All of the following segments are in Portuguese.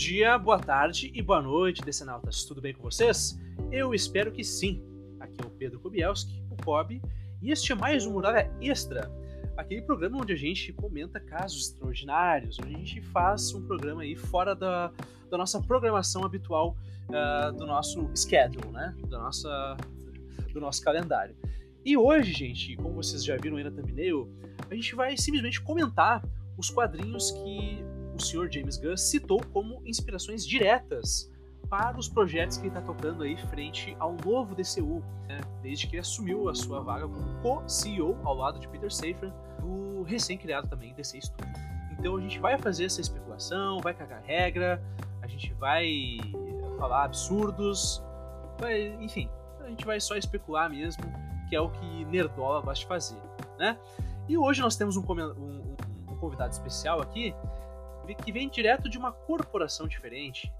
dia, boa tarde e boa noite, decenautas. Tudo bem com vocês? Eu espero que sim. Aqui é o Pedro Kobielski, o Kobe, e este é mais um Muralha Extra, aquele programa onde a gente comenta casos extraordinários, onde a gente faz um programa aí fora da, da nossa programação habitual, uh, do nosso schedule, né? Nossa, do nosso calendário. E hoje, gente, como vocês já viram aí na thumbnail, a gente vai simplesmente comentar os quadrinhos que o Sr. James Gunn citou como inspirações diretas para os projetos que ele está tocando aí frente ao novo DCU, né? desde que ele assumiu a sua vaga como co-CEO ao lado de Peter Safran, do recém-criado também DC Studio. Então a gente vai fazer essa especulação, vai cagar regra, a gente vai falar absurdos, vai, enfim, a gente vai só especular mesmo, que é o que Nerdola gosta de fazer, né? E hoje nós temos um, um, um convidado especial aqui, que vem direto de uma corporação diferente.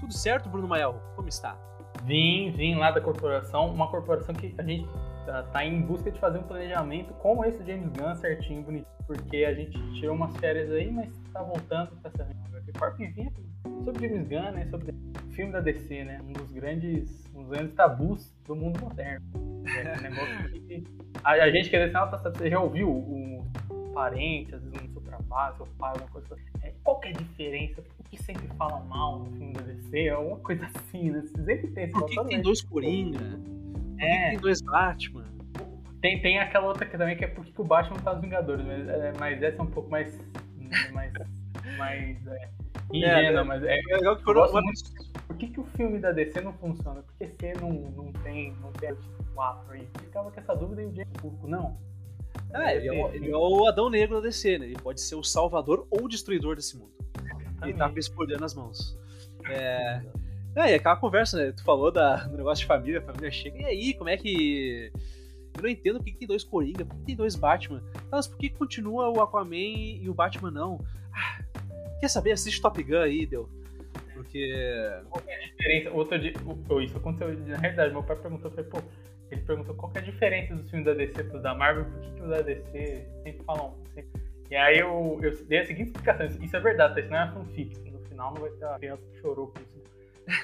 Tudo certo, Bruno Mael? Como está? Vim, vim lá da corporação, uma corporação que a gente tá, tá em busca de fazer um planejamento como esse James Gunn, certinho, bonito, porque a gente tirou umas férias aí, mas tá voltando com essa Corp vinha sobre James Gunn, né, sobre o filme da DC, né, um dos grandes, um dos grandes tabus do mundo moderno. É um negócio que a, a gente quer dizer, você já ouviu o parente, às vezes no seu trabalho, seu pai, alguma coisa. É, qual que é a diferença? O que sempre fala mal no filme da DC? Alguma coisa assim, né? Você sempre tem esse Por que, que tem dois Coringa? Por é. que tem dois Batman? Tem, tem aquela outra que também que é por que o Batman tá nos Vingadores, mas, é, mas essa é um pouco mais. mais. mais. É, ingênua, é, mas é. é legal que foram. Muito, por que, que o filme da DC não funciona? Por que você não, não tem, não tem tipo 4 aí? Ficava com essa dúvida e o James Público, não é, ele, é, ele é o Adão Negro da DC, né? Ele pode ser o salvador ou o destruidor desse mundo. Ele tá espolhando as mãos. É. É, e aquela conversa, né? Tu falou da, do negócio de família, a família chega. E aí, como é que. Eu não entendo por que, que tem dois Coringa, por que, que tem dois Batman. Tá, mas por que continua o Aquaman e o Batman não? Ah, quer saber? Assiste Top Gun aí, deu. Porque. Qual é a diferença? Outro dia. Isso aconteceu, na realidade, meu pai perguntou, eu falei, pô, ele perguntou qual é a diferença dos filmes da DC para os da Marvel, por que, que os da DC sempre falam. Sempre... E aí eu, eu dei a seguinte explicação: Isso é verdade, tá? isso não é fanfic. No final não vai ter uma criança que chorou por isso.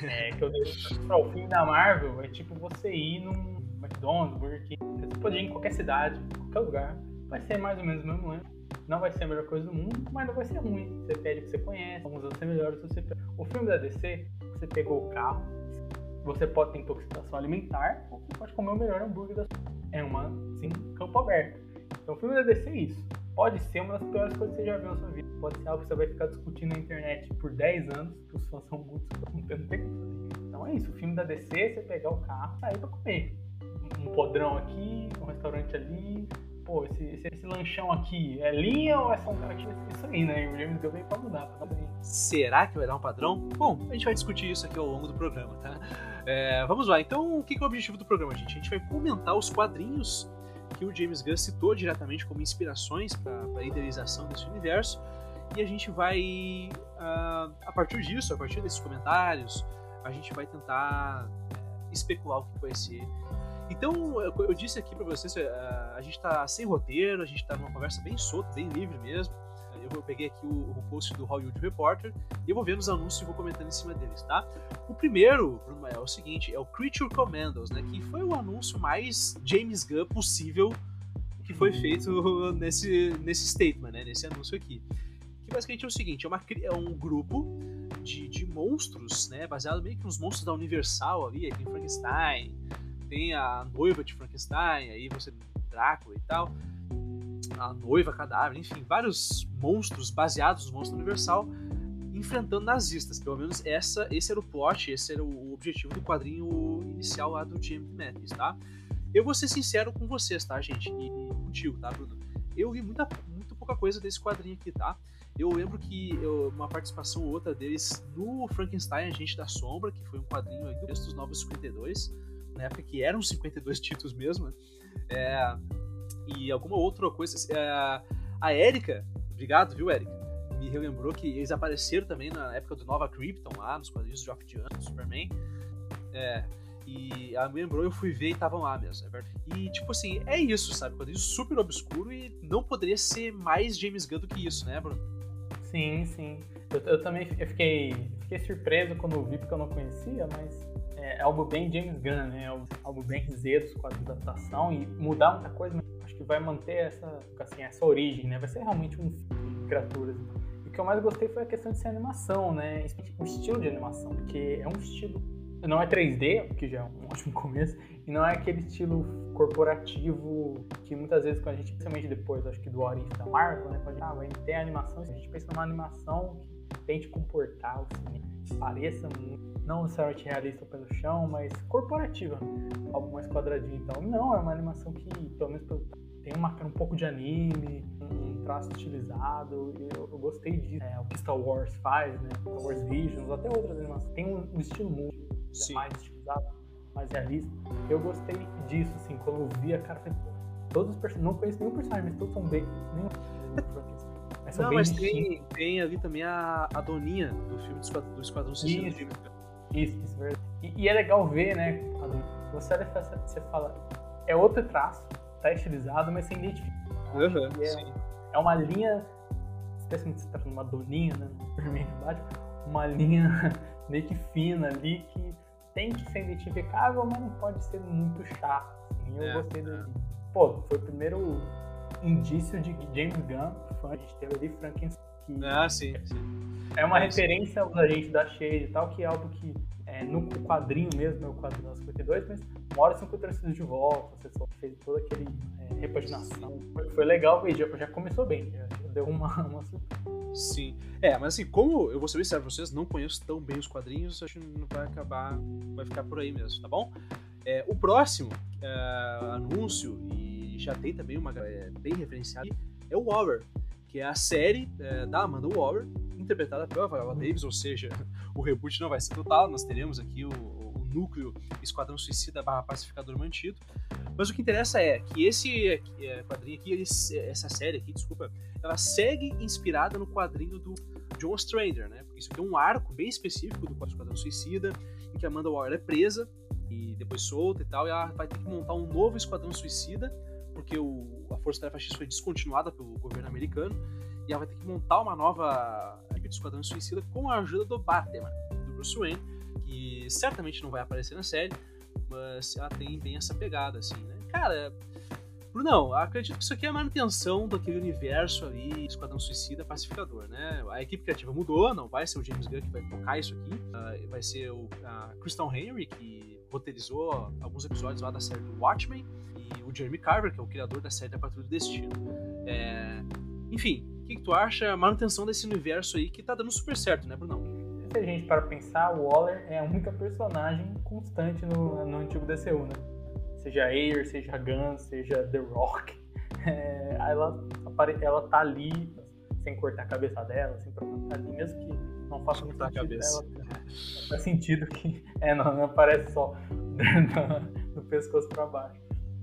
É, que eu dei o filme da Marvel é tipo você ir num McDonald's, Burger King. Você pode ir em qualquer cidade, qualquer lugar. Vai ser mais ou menos o mesmo lance. Não vai ser a melhor coisa do mundo, mas não vai ser ruim. Você pede o que você conhece, vamos ser melhores. Você... O filme da DC, você pegou o carro, você pode ter intoxicação alimentar ou você pode comer o melhor hambúrguer da sua É uma, sim, campo aberto. Então o filme da DC é isso. Pode ser uma das piores coisas que você já viu na sua vida. Pode ser algo que você vai ficar discutindo na internet por 10 anos, que os fãs são muito não tem fazer. Então é isso, o filme da DC, você pegar o carro e sair pra comer. Um podrão aqui, um restaurante ali, pô, esse, esse, esse, lanchão aqui é linha ou é só um cara que isso aí, né? E o James Gunn veio pra mudar, pra Será que vai dar um padrão? Bom, a gente vai discutir isso aqui ao longo do programa, tá? É, vamos lá, então o que é o objetivo do programa, gente? A gente vai comentar os quadrinhos que o James Gunn citou diretamente como inspirações para a idealização desse universo e a gente vai, uh, a partir disso, a partir desses comentários, a gente vai tentar é, especular o que vai ser então, eu, disse aqui para vocês, a, ah, a gente tá sem roteiro, a gente tá numa conversa bem solta, bem livre mesmo. Eu, peguei aqui o, post do Hollywood Reporter e eu vou vendo os anúncios e vou comentando em cima deles, tá? O primeiro, Bruno, é o seguinte, é o Creature Commandos, né? Que foi o anúncio mais James Gunn possível que foi feito nesse, nesse statement, né? Nesse anúncio aqui. Que basicamente é o seguinte, é, uma, é um grupo de, de monstros, né? Baseado meio que nos monstros da Universal ali, tem Frankenstein, tem a noiva de Frankenstein, aí você Drácula e tal, a noiva cadáver, enfim, vários monstros baseados no monstro universal enfrentando nazistas. Pelo menos essa, esse era o plot, esse era o objetivo do quadrinho inicial lá do James Matthews, tá? Eu vou ser sincero com vocês, tá, gente? E, contigo, tá, Bruno? Eu vi muita, muito pouca coisa desse quadrinho aqui, tá? Eu lembro que eu, uma participação ou outra deles no Frankenstein, Agente da Sombra, que foi um quadrinho aí do dos Novos 52, na época que eram 52 títulos mesmo, né? é, e alguma outra coisa. É, a Erika, obrigado, viu, Erika? Me relembrou que eles apareceram também na época do Nova Krypton, lá nos quadrinhos de Geoff Johns, Superman. É, e ela me lembrou, eu fui ver e estavam lá mesmo. É e, tipo assim, é isso, sabe? Quadrinho super obscuro e não poderia ser mais James Gunn do que isso, né, Bruno? Sim, sim. Eu, eu também eu fiquei, fiquei surpreso quando vi, porque eu não conhecia, mas é, é algo bem James Gunn, né? É algo bem Z dos quadros de adaptação e mudar muita coisa, mas acho que vai manter essa, assim, essa origem, né? Vai ser realmente um filme de criaturas. E o que eu mais gostei foi a questão de ser animação, né? O estilo de animação, porque é um estilo não é 3D, o que já é um ótimo começo, e não é aquele estilo corporativo que muitas vezes quando a gente, principalmente depois, acho que do Orif da Marvel, né, quando a gente, ah, vai ter animação, a gente pensa numa animação que tente comportar o cinema, pareça muito, não necessariamente realista pelo chão, mas corporativa, algo mais quadradinho. Então, não, é uma animação que, pelo menos, tem uma, um pouco de anime, um traço estilizado, e eu, eu gostei disso. É, o que Star Wars faz, né? Star Wars Visions, até outras animações. Tem um, um estilo muito mais estilizado, mais realista. Eu gostei disso, assim, quando eu vi a cara, todos os personagens, não conheço nenhum personagem, mas todos são bem. Nenhum, mas não, mas tem, tem ali também a, a doninha do filme do Esquadrão, Suicida. Isso, isso, verdade. E, e, é legal ver, né, você, você fala, é outro traço, tá estilizado, mas você identifica. Uhum, é, é, uma linha, especialmente se trata de uma doninha, né, uma linha meio que fina ali que tem que ser identificável, mas não pode ser muito chato. Assim. Eu é, gostei do. Pô, foi o primeiro indício de James Gunn, fã, a gente teve ali Frankenstein. Ah, sim, sim. É uma é, referência aos agentes da Shade e tal, que é algo que é, no quadrinho mesmo, é o quadrinho da 52, mas uma hora são trazidos de volta, você só fez toda aquele é, repaginação. Foi, foi legal e já, já começou bem, já, já deu uma, uma surpresa. Sim. É, mas assim, como eu vou ser bem sério vocês, não conheço tão bem os quadrinhos, acho que não vai acabar, vai ficar por aí mesmo, tá bom? É, o próximo é, anúncio, e já tem também uma é, bem referenciada, é o Waller, que é a série é, da Amanda Waller, interpretada pela Viola Davis, ou seja, o reboot não vai ser total, nós teremos aqui o, o núcleo Esquadrão Suicida barra Pacificador mantido. Mas o que interessa é que esse é, quadrinho aqui, essa série aqui, desculpa, ela segue inspirada no quadrinho do John Strander, né? Porque isso aqui é um arco bem específico do Esquadrão Suicida, em que a Amanda Waller é presa e depois solta e tal, e ela vai ter que montar um novo Esquadrão Suicida, porque o, a Força Tarefa X foi descontinuada pelo governo americano, e ela vai ter que montar uma nova equipe de Esquadrão Suicida com a ajuda do Batman, do Bruce Wayne, que certamente não vai aparecer na série, mas ela tem bem essa pegada, assim, né? Cara, Brunão, acredito que isso aqui é a manutenção daquele universo ali, Esquadrão Suicida Pacificador, né? A equipe criativa mudou, não vai ser o James Gunn que vai tocar isso aqui, uh, vai ser o Christian Henry, que roteirizou alguns episódios lá da série do Watchmen, e o Jeremy Carver, que é o criador da série da Patrulha do Destino. É... Enfim, o que, que, tu acha a manutenção desse universo aí que tá dando super certo, né, Brunão? Se a gente para pensar, o Waller é a única personagem constante no, no antigo DCU, né? Seja Ayer, seja Gun, seja The Rock. É, ela, ela tá ali sem cortar a cabeça dela, sem provocar ali, mesmo que não faça muito sentido. Cabeça. Ela, faz sentido que é, não, não aparece só do, do pescoço para baixo.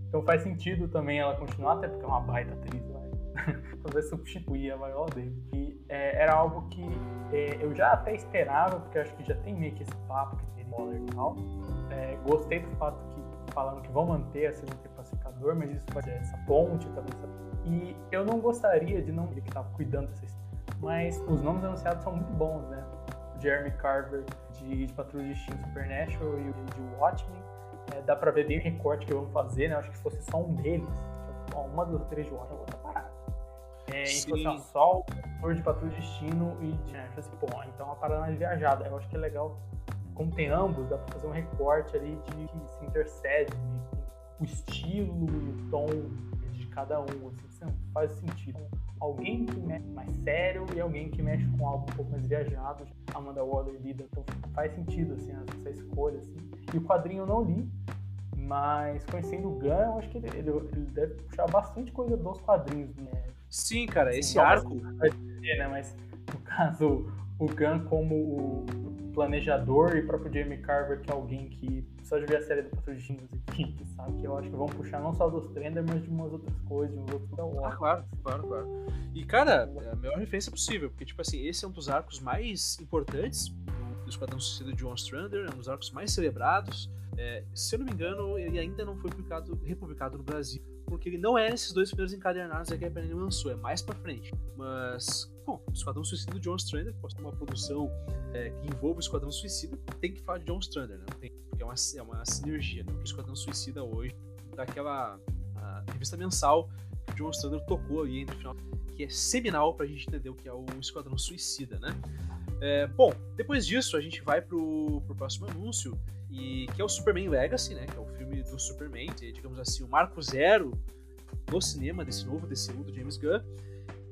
Então faz sentido também ela continuar, até porque é uma baita atriz, vai talvez substituir a Viola Davis. E é, era algo que é, eu já até esperava, porque acho que já tem meio que esse papo que tem Waller e tal. É, gostei do fato que falando que vão manter a segunda pacificador, mas isso fazer essa ponte, talvez. E eu não gostaria de não ele que estava cuidando dessa história. Mas os nomes anunciados são muito bons, né? O Jeremy Carver de, de Patrulha de Destino Supernatural e o de Watchmen. É, dá pra ver bem o recorte que vão fazer, né? Acho que se fosse só um deles, tipo, uma das três de Watchmen, a outra parada. É, em fosse só o de Patrulha de Destino e de né, assim, pô, então a parada mais viajada. Eu acho que é legal, como tem ambos, dá pra fazer um recorte ali de que se intercede, né? o estilo e o tom cada um, assim, faz sentido. Alguém que mexe mais sério e alguém que mexe com algo um pouco mais viajado. Amanda Waller lida, então faz sentido assim, essa escolha. Assim. E o quadrinho eu não li, mas conhecendo o Gun, eu acho que ele, ele, ele deve puxar bastante coisa dos quadrinhos, né? Sim, cara, esse Sim, arco. Dizer, né? Mas no caso, o Gun como o planejador e próprio Jamie Carver, que é alguém que só de ver a série do Patrulha aqui, sabe? Que eu acho que vão puxar não só dos Trender, mas de umas outras coisas, de uns outros Ah, claro, claro, claro. E, cara, é a melhor referência possível, porque, tipo assim, esse é um dos arcos mais importantes do Esquadrão Suicida de John Strander, é um dos arcos mais celebrados. É, se eu não me engano, ele ainda não foi publicado, republicado no Brasil, porque ele não é nesses dois primeiros encadernados que a Panini lançou, é mais pra frente. Mas, bom, o Esquadrão Suicida de John Strander, pode ser uma produção é, que envolva o Esquadrão Suicida, tem que falar de John Strander, né? Tem, porque é uma, é uma sinergia, né? O Esquadrão Suicida hoje, daquela revista mensal que o John Strander tocou ali entre o final, que é seminal pra gente entender o que é o Esquadrão Suicida, né? É, bom, depois disso a gente vai pro, pro próximo anúncio, e que é o Superman Legacy, né? Que é o filme do Superman, é, digamos assim, o marco zero no cinema desse novo DCU do James Gunn,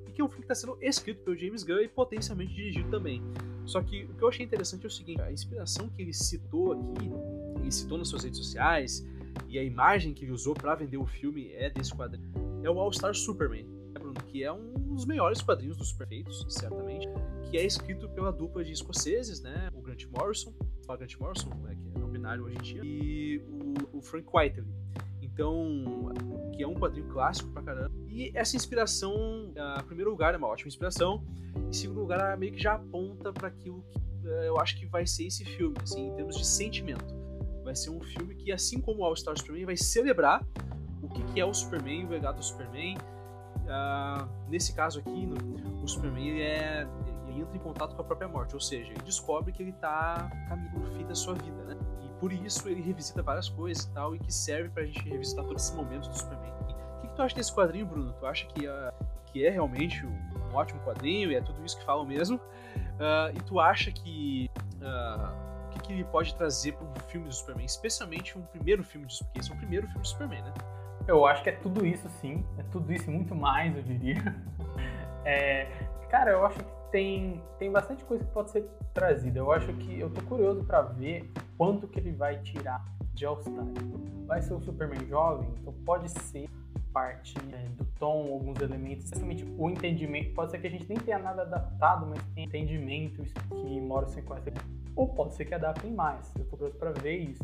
e que é um filme que está sendo escrito pelo James Gunn e potencialmente dirigido também. Só que o que eu achei interessante é o seguinte: a inspiração que ele citou aqui, ele citou nas suas redes sociais, e a imagem que ele usou para vender o filme é desse quadrinho, é o All Star Superman, né, Bruno, que é um dos melhores quadrinhos dos perfeitos, certamente, que é escrito pela dupla de escoceses, né? O Grant Morrison, o Grant Morrison, né, que é hoje em dia, e o, o Frank Whiteley. Então, que é um quadrinho clássico pra caramba. E essa inspiração, em primeiro lugar, é uma ótima inspiração. Em segundo lugar, meio que já aponta para aquilo que eh, eu acho que vai ser esse filme, assim, em termos de sentimento. Vai ser um filme que, assim como o All Star Superman, vai celebrar o que, que é o Superman, o legado do Superman. Uh, nesse caso aqui, no, o Superman ele é, ele entra em contato com a própria morte, ou seja, ele descobre que ele está caminhando o fim da sua vida, né? Por isso ele revisita várias coisas e tal, e que serve pra gente revisitar todo esse momento do Superman. O que, que tu acha desse quadrinho, Bruno? Tu acha que, uh, que é realmente um, ótimo quadrinho e é tudo isso que falam mesmo? Uh, e tu acha que o que, que ele pode trazer para um filme do Superman, especialmente um primeiro filme de Superman, esse é o primeiro filme do Superman, né? Eu acho que é tudo isso, sim. É tudo isso e muito mais, eu diria. É, cara, eu acho que tem, tem bastante coisa que pode ser trazida. Eu acho que eu tô curioso para ver quanto que ele vai tirar de All-Star. Vai ser o Superman jovem, então pode ser parte é, do tom, alguns elementos, especialmente o entendimento. Pode ser que a gente nem tenha nada adaptado, mas tem entendimento que Morrison conhece. Ou pode ser que adaptem mais. Eu tô curioso para ver isso.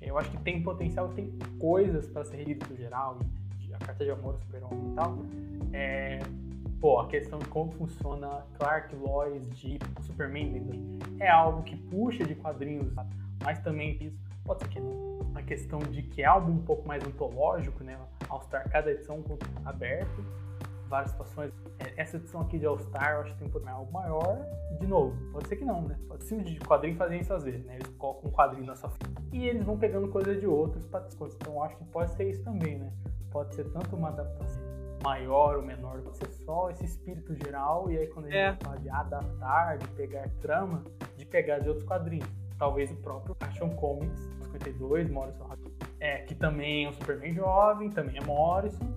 Eu acho que tem potencial, tem coisas para ser revisto no geral, a carta de amor, super-homem e tal. É, pô, a questão de como funciona Clark, Lois, de Superman é algo que puxa de quadrinhos, mas também isso pode ser que. A questão de que é algo um pouco mais antológico, né? All-Star, cada edição aberto, várias situações. É, essa edição aqui de All-Star, eu acho que tem um pouco algo maior. De novo, pode ser que não, né? Pode ser de quadrinho fazem isso às vezes, né? Eles colocam um quadrinho na sua frente e eles vão pegando coisas de outros para descontos. Então eu acho que pode ser isso também, né? Pode ser tanto uma adaptação maior ou menor, pode ser só esse espírito geral, e aí quando a gente é. fala de adaptar, de pegar trama, de pegar de outros quadrinhos. Talvez o próprio Action Comics 52, Morrison é, que também é um Superman jovem, também é Morrison,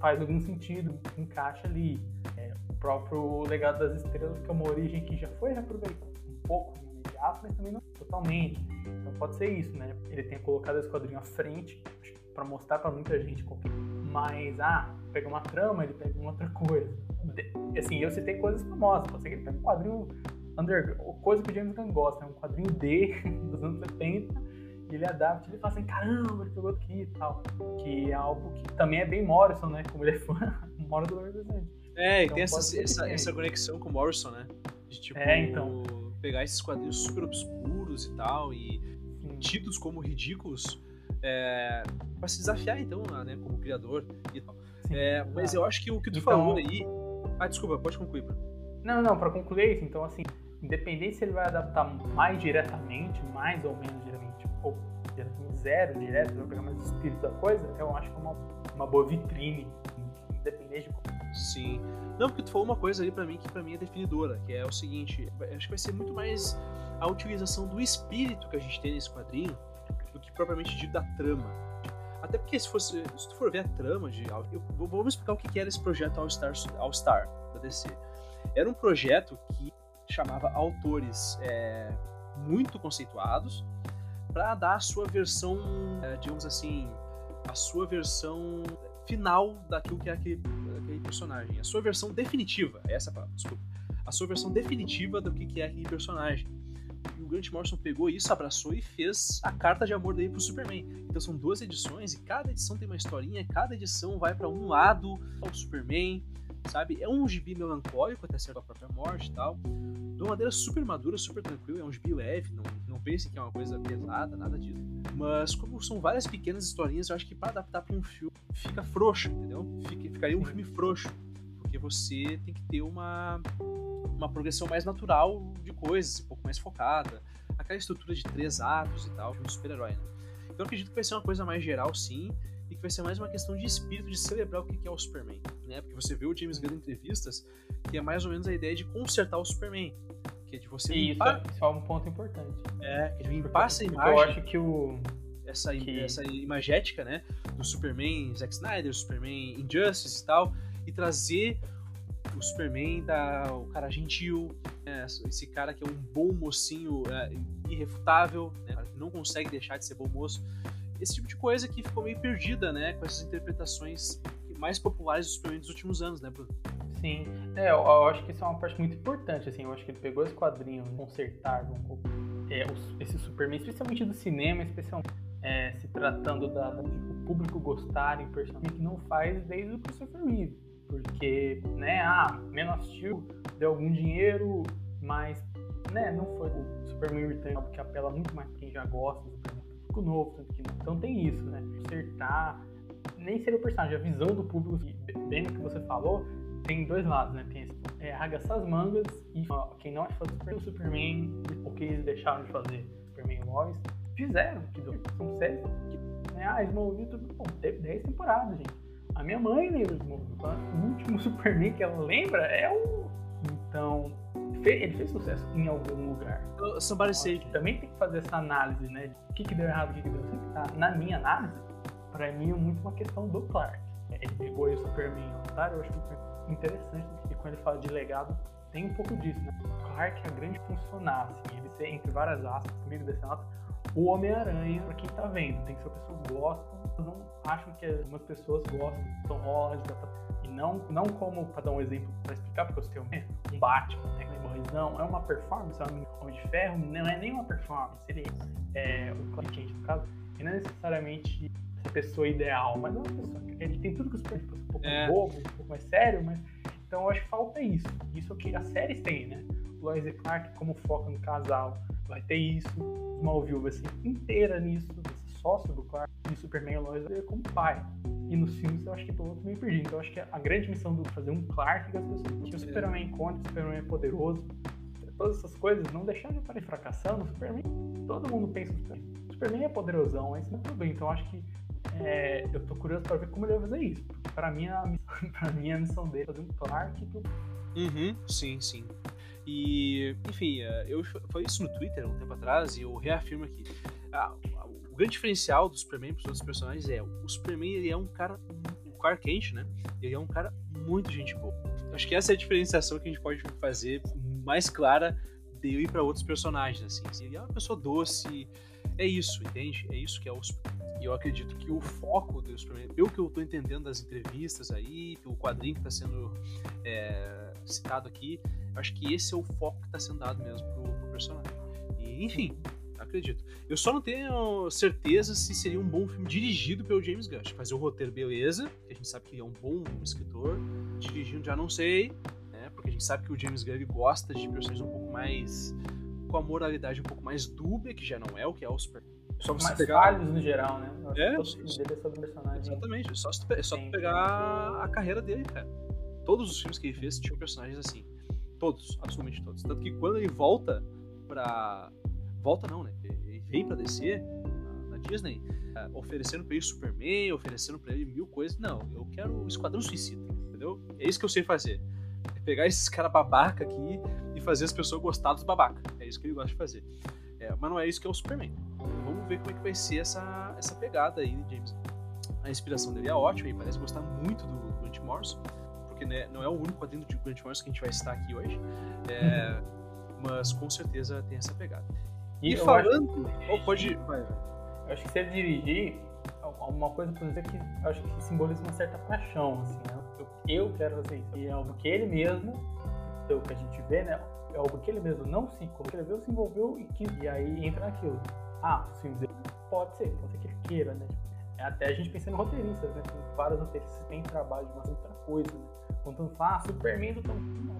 faz algum sentido, encaixa ali. É, o próprio Legado das Estrelas, que é uma origem que já foi reaproveitada um pouco no imediato, mas também não totalmente. Então pode ser isso, né? Ele tenha colocado esse quadrinho à frente para mostrar para muita gente qualquer. Mas, ah, pega uma trama, ele pega uma outra coisa. Assim, eu citei coisas famosas, pode ser que ele pegue um quadrinho under, coisa que o James Gunn gosta, é um quadrinho D dos anos 70 e ele adapta, ele fala assim, caramba, ele pegou aqui e tal. Que é algo que também é bem Morrison, né? Como ele é fã, mora do representante. É, então, e tem essa, essa, essa, conexão com o Morrison, né? De tipo, é, então. pegar esses quadrinhos super obscuros e tal, e Sim. tidos como ridículos, é, pra se desafiar, então, né, como criador e tal. Sim, é, mas eu acho que o que tu então... falou aí. Ah, desculpa, pode concluir. Não, não, pra concluir isso, então, assim, independente se ele vai adaptar mais diretamente, mais ou menos diretamente, ou diretamente zero, direto, vai pegar mais o espírito da coisa, eu acho que é uma, uma boa vitrine, independente de como. Sim. Não, porque tu falou uma coisa ali para mim que para mim é definidora, que é o seguinte, acho que vai ser muito mais a utilização do espírito que a gente tem nesse quadrinho do que propriamente dito da trama. Até porque se fosse, se tu for ver a trama de, eu, vamos explicar o que era esse projeto All Star, All Star da DC. Era um projeto que chamava autores é, muito conceituados para dar a sua versão, é, digamos assim, a sua versão final daquilo que é aquele, aquele, personagem, a sua versão definitiva, é essa palavra, desculpa, a sua versão definitiva do que é aquele personagem. E o Grant Morrison pegou isso, abraçou e fez a carta de amor dele pro Superman. Então são duas edições e cada edição tem uma historinha, cada edição vai para um lado, o Superman, sabe? É um gibi melancólico até certa própria morte e tal. De uma maneira super madura, super tranquila, é um gibi leve, não, não pensem que é uma coisa pesada, nada disso. Mas como são várias pequenas historinhas, eu acho que para adaptar para um filme fica frouxo, entendeu? Fica, ficaria um filme frouxo. Porque você tem que ter uma, uma progressão mais natural de coisas, um pouco mais focada. Aquela estrutura de três atos e tal, de um super-herói, né? Então eu acredito que vai ser uma coisa mais geral, sim, e que vai ser mais uma questão de espírito, de celebrar o que é o Superman, né? Porque você vê o James Gunn em entrevistas, que é mais ou menos a ideia de consertar o Superman, que é de você isso, limpar... isso é um ponto importante. É, que é limpar essa imagem. Eu acho que o essa, que... essa imagética, né, do Superman Zack Snyder, Superman Injustice e tal, e trazer o Superman da o cara gentil, né, esse cara que é um bom mocinho é, irrefutável, né, não consegue deixar de ser bom moço esse tipo de coisa que ficou meio perdida, né, com essas interpretações mais populares Superman dos últimos anos, né, Bruno? Sim, é, eu, eu, acho que isso é uma parte muito importante, assim, eu acho que ele pegou esse quadrinho, consertar um pouco é, esse Superman, especialmente do cinema, especialmente é, se tratando da, da, do público gostar em personagem que não faz desde o Christopher Reeve, porque, né, ah, Man of deu algum dinheiro, mas, né, não foi o Superman Return, porque apela muito mais pra quem já gosta do Superman público novo, que então tem isso, né? Acertar, nem seria o personagem, a visão do público, bem no que você falou, tem dois lados, né? Tem esse, é, arregaçar as mangas e ó, quem não é fã do Superman, porque eles deixaram de fazer Superman Lois, fizeram, que são séries que, né? Ah, Smallville, bom, teve 10 temporadas, gente. A minha mãe lembra Smallville, o último Superman que ela lembra é o... Então, ele fez sucesso em algum lugar. Somebody Save. Também tem que fazer essa análise, né? O que, que deu errado, o que, que deu certo. Tá? Na minha análise, para mim é muito uma questão do Clark. Ele pegou o Superman otário, eu acho que interessante, e quando ele fala de legado, tem um pouco disso, né? Clark é a grande funcionária, assim, ele ser, entre várias aspas, comigo desse nota, o Homem-Aranha, pra quem tá vendo, tem que ser pessoas gostam, não acham que algumas pessoas gostam, são Holland, não, não como, para dar um exemplo, para explicar, porque eu tenho um Batman, né, não, é uma performance, é um Homem de Ferro, não é nem uma performance, ele é o Clark Kent, no caso, e não é necessariamente essa pessoa ideal, mas é uma pessoa, ele tem tudo que os personagens, um pouco é. mais bobo, um pouco mais sério, mas então eu acho que falta isso, isso que as séries têm, né? Lois e Clark, como foca no casal, vai ter isso, Smallville vai ser inteira nisso, esse sócio do Clark, e Superman Lois ser como pai. E nos filmes eu acho que tô meio perdido. Então eu acho que a grande missão do fazer um Clark que as pessoas que o Superman encontra, o Superman é poderoso, todas essas coisas, não deixar de estarem fracassando, o Superman, todo mundo pensa no Superman. O Superman é poderosão, mas não é tudo bem. Então eu acho que é, eu tô curioso para ver como ele vai fazer isso. Para mim, a missão, pra mim, a missão dele é fazer um Clark pro... Uhum, sim, sim. E, enfim, é, eu falei isso no Twitter um tempo atrás e eu reafirmo aqui. Ah, o grande diferencial do Superman para os outros personagens é o Superman ele é um cara, o Clark Kent, né? Ele é um cara muito gente boa. Acho que essa é a diferenciação que a gente pode fazer mais clara dele para outros personagens, assim. Ele é uma pessoa doce, é isso, entende? É isso que é o Superman. E eu acredito que o foco do Superman, pelo que eu estou entendendo das entrevistas aí, pelo quadrinho que está sendo é, citado aqui, acho que esse é o foco que está sendo dado mesmo pro, pro personagem. E, enfim, acredito. Eu só não tenho certeza se seria um bom filme dirigido pelo James Gunn. Fazer o roteiro, beleza, a gente sabe que ele é um bom escritor. Dirigindo, já não sei, né? Porque a gente sabe que o James Gunn gosta de personagens um pouco mais. com a moralidade um pouco mais dúbia, que já não é o que é o Super. Só você mais pegar. no geral, né? Eu é, acho que dele é sobre personagem. Exatamente, é só, é só tu pegar a carreira dele, cara. Todos os filmes que ele fez tinham personagens assim. Todos, absolutamente todos. Tanto que quando ele volta pra, volta não, né? Ele veio pra descer na, na Disney, uh, oferecendo pra ele Superman, oferecendo pra ele mil coisas. Não, eu quero o Esquadrão Suicida, entendeu? É isso que eu sei fazer. É pegar esses caras babaca aqui e fazer as pessoas gostar dos babaca. É isso que ele gosta de fazer. É, mas não é isso que é o Superman. Vamos ver como é que vai ser essa, essa pegada aí James. A inspiração dele é ótima, ele parece gostar muito do Grant Morrison, porque né, não é o único quadrinho de Grant Morrison que a gente vai citar aqui hoje. É, mas com certeza tem essa pegada. E, e falando. Ou pode. Eu acho que se ele dirigir, alguma coisa por dizer que acho que simboliza uma certa paixão, assim, né? eu, eu quero fazer isso. E é algo que ele mesmo, o que a gente vê, né? É algo que ele mesmo não se escreveu, se envolveu e, quis, e aí entra naquilo. Ah, dele pode ser, pode ser que ele queira, né? É até a gente pensando em roteiristas, né? Tem vários roteiristas que têm trabalho de uma outra coisa, né? Contando, ah, Superman do Tom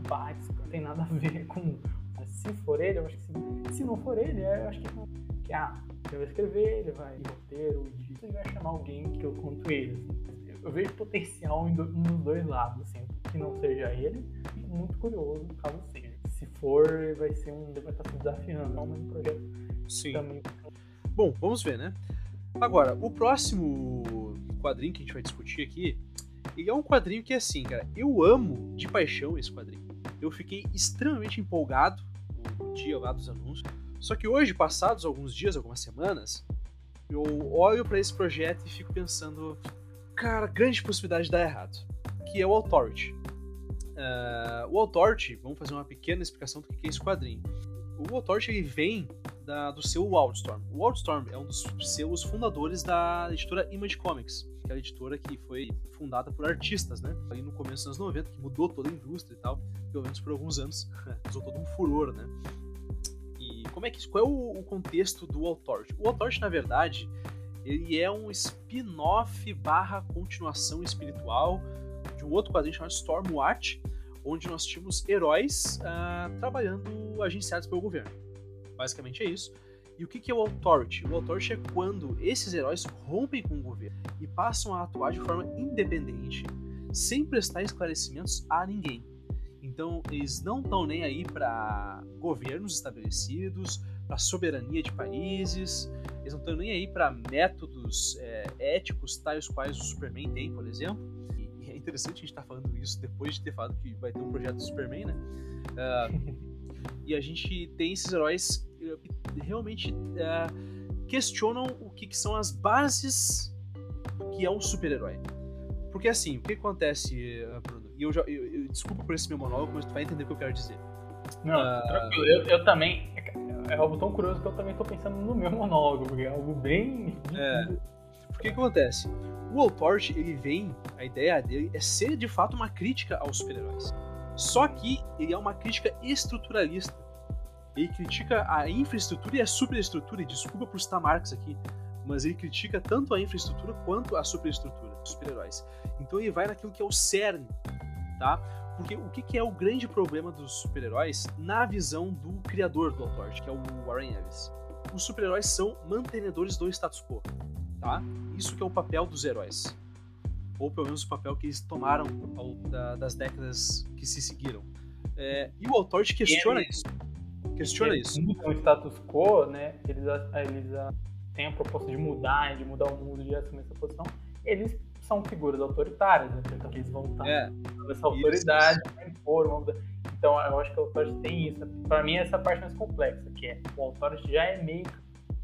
Batman, não tem nada a ver com. Se for ele, eu acho que sim. Se não for ele, eu acho que não. Que, ah, ele vai escrever, ele vai roteiro, ele vai chamar alguém que eu conto ele. Assim. Eu vejo potencial em do, nos dois lados, assim, que não seja ele, fico muito curioso caso seja. Se for, vai ser um. Ele vai estar se desafiando, é um projeto Sim. também. Bom, vamos ver, né? Agora, o próximo quadrinho que a gente vai discutir aqui, ele é um quadrinho que, assim, cara, eu amo de paixão esse quadrinho. Eu fiquei extremamente empolgado no dia lá dos anúncios. Só que hoje, passados alguns dias, algumas semanas, eu olho para esse projeto e fico pensando, cara, grande possibilidade de dar errado. Que é o Authority. Uh, o Authority, vamos fazer uma pequena explicação do que é esse quadrinho. O Authority vem da, do seu Wildstorm. O Wildstorm é um dos seus fundadores da editora Image Comics, que é a editora que foi fundada por artistas, né? Ali no começo dos anos 90, que mudou toda a indústria e tal, pelo menos por alguns anos, usou todo um furor, né? E como é que qual é o, o contexto do Authority? O Authority, na verdade, ele é um spin-off barra continuação espiritual de um outro quadrinho chamado Stormwatch, onde nós tínhamos heróis uh, trabalhando agenciados pelo governo. Basicamente é isso. E o que é o Authority? O Authority é quando esses heróis rompem com o governo e passam a atuar de forma independente, sem prestar esclarecimentos a ninguém. Então, eles não estão nem aí para governos estabelecidos, para soberania de países, eles não estão nem aí para métodos é, éticos tais quais o Superman tem, por exemplo. É interessante a gente estar tá falando isso depois de ter falado que vai ter um projeto do Superman, né? Uh, e a gente tem esses heróis que realmente é, questionam o que, que, são as bases do que é um super-herói. Porque assim, o que acontece, eh, Bruno? E eu, já, eu, eu, desculpa por esse meu monólogo, mas tu vai entender o que eu quero dizer. Não, uh... tranquilo. Eu, eu, também. É algo tão curioso que eu também tô pensando no meu monólogo, porque é algo bem. É. Porque o que acontece? O Authority, ele vem, a ideia dele é ser de fato uma crítica aos super-heróis. Só que ele é uma crítica estruturalista. Ele critica a infraestrutura e a superestrutura, e desculpa por citar Marx aqui, mas ele critica tanto a infraestrutura quanto a superestrutura dos super-heróis. Então ele vai naquilo que é o cerne, tá? Porque o que é o grande problema dos super-heróis na visão do criador do Authority, que é o Warren Ellis? Os super-heróis são mantenedores do status quo, tá? Isso que é o papel dos heróis ou pelo menos o papel que eles tomaram ao, da, das décadas que se seguiram. É, e o Authority questiona eles, isso. Questiona eles isso. o status quo, né? Eles, eles têm a proposta de mudar, de mudar o mundo, de assumir essa posição. Eles são figuras autoritárias, né? Então eles vão estar é, essa autoridade, impor, Então eu acho que o Authority tem isso. Para mim, essa parte mais complexa, que é o Authority já é meio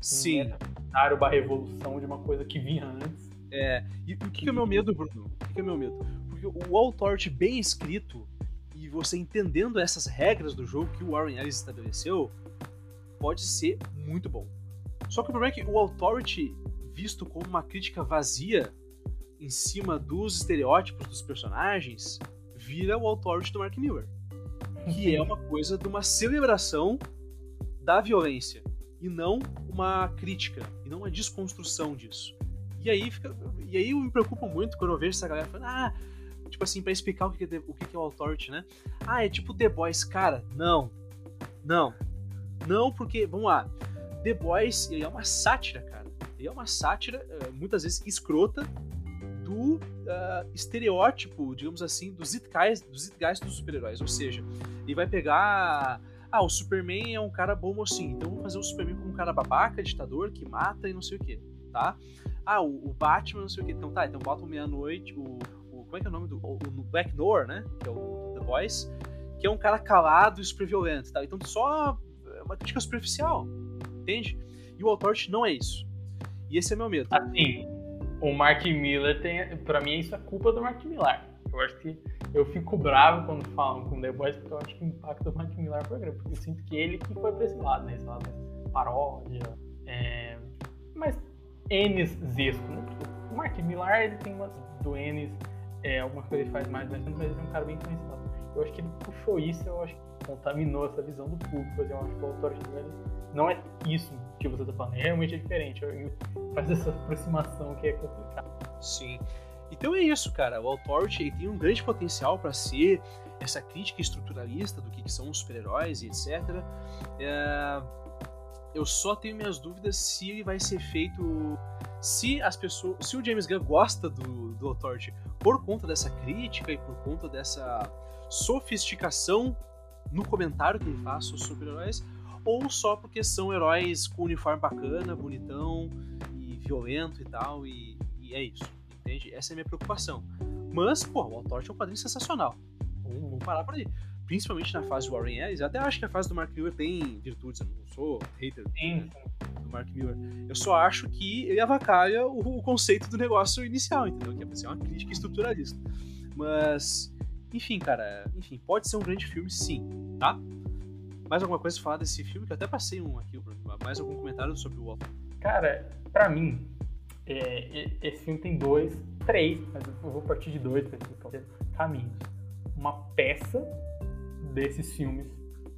Sim. um uma revolução de uma coisa que vinha antes é, e o que, que é o meu medo, Bruno? O que, é o meu medo? Porque o Authority bem escrito e você entendendo essas regras do jogo que o Warren Ellis estabeleceu, pode ser muito bom. Só que o problema é que o Authority, visto como uma crítica vazia em cima dos estereótipos dos personagens, vira o Authority do Mark Miller. Que é uma coisa de uma celebração da violência e não uma crítica, e não uma desconstrução disso. E aí, fica, e aí eu me preocupo muito quando eu vejo essa galera falando, ah, tipo assim, pra explicar o que, é, o que é o Authority, né? Ah, é tipo The Boys. Cara, não. Não. Não, porque, vamos lá, The Boys ele é uma sátira, cara. Ele é uma sátira, eh, muitas vezes escrota, do uh, estereótipo, digamos assim, dos zeitgeist, dos, zeitgeist dos super-heróis. Ou seja, ele vai pegar. Ah, o Superman é um cara bom mocinho, então vamos fazer o Superman como um cara babaca, ditador, que mata e não sei o que, tá? Ah, o, o, Batman, não sei o que. Então tá, então bota meia-noite, o, o, Como é que é o nome do. O, o Black Noir, né? Que é o The Boys, que é um cara calado e super violento, tá? Então só é uma crítica superficial, entende? E o Authority não é isso. E esse é meu medo. Assim, o Mark Miller tem. Pra mim, isso é culpa do Mark Miller. Eu acho que eu fico bravo quando falam com The Boys, porque eu acho que o impacto do Mark Miller foi grande. Porque eu sinto que ele que foi pra esse lado, né? Esse lado paródia. É... Mas Enes Zesco. Né? O Mark Millar, ele tem umas do Enes, é, algumas coisas ele faz mais, mas ele é um cara bem conhecido. Eu acho que ele puxou isso, eu acho que contaminou essa visão do público. Eu acho que o autor dele não é isso que você tá falando. Realmente é diferente. Faz essa aproximação que é complicada. Sim. Então é isso, cara. O Authority tem um grande potencial para ser essa crítica estruturalista do que, que são os super-heróis e etc. É... Eu só tenho minhas dúvidas se ele vai ser feito. Se as pessoas. Se o James Gunn gosta do, do Authority por conta dessa crítica e por conta dessa sofisticação no comentário que ele faz sobre super-heróis, ou só porque são heróis com uniforme bacana, bonitão e violento e tal, e, e é isso, entende? Essa é a minha preocupação. Mas, pô, o Authority é um quadrinho sensacional. Vamos, vamos parar por aí. Principalmente na fase do Warren Ellis, eu até acho que a fase do Mark Miller tem virtudes, eu não sou hater Sim. do Mark Miller. Eu só acho que ele avacalha o, o conceito do negócio inicial, entendeu? Que é pra ser uma crítica estruturalista. Mas, enfim, cara, enfim, pode ser um grande filme, sim, tá? Mais alguma coisa pra falar desse filme? Que eu até passei um aqui, mais algum comentário sobre o Walter? Cara, pra mim, é, esse filme tem dois, três, mas eu vou partir de dois caminhos. Uma peça desses filmes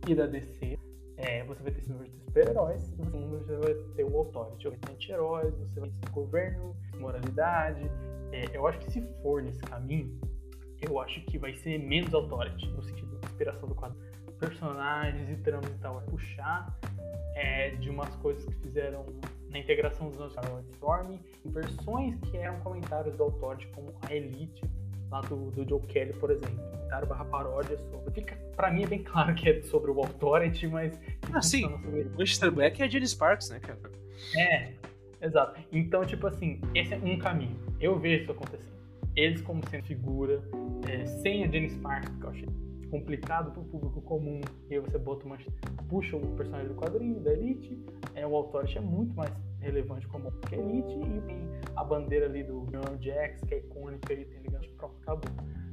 e da DC. É, você vai ter esse universo de super-heróis e você vai ter o Authority, vai ter anti-heróis, você vai ter governo, moralidade. É, eu acho que se for nesse caminho, eu acho que vai ser menos Authority, no sentido de inspiração do quadro. Personagens e tramas e tal, vai puxar é, de umas coisas que fizeram na integração dos nossos Storm, versões que eram comentários do Authority, como a Elite, lá do, do Joe Kelly, por exemplo. Comentário barra paródia sobre. Fica, pra mim é bem claro que é sobre o Authority, mas. Ah, sim. O Black é a Jenny Sparks, né, cara? É, exato. Então, tipo assim, esse é um caminho. Eu vejo isso acontecendo. Eles como sendo figura, é, sem a Jenny Sparks, que eu achei complicado pro público comum, e aí você bota uma, puxa o personagem do quadrinho, da Elite, é, o Authority é muito mais relevante como que Elite, e tem a bandeira ali do John Jax, que é icônica, e tem ligado, pronto, acabou.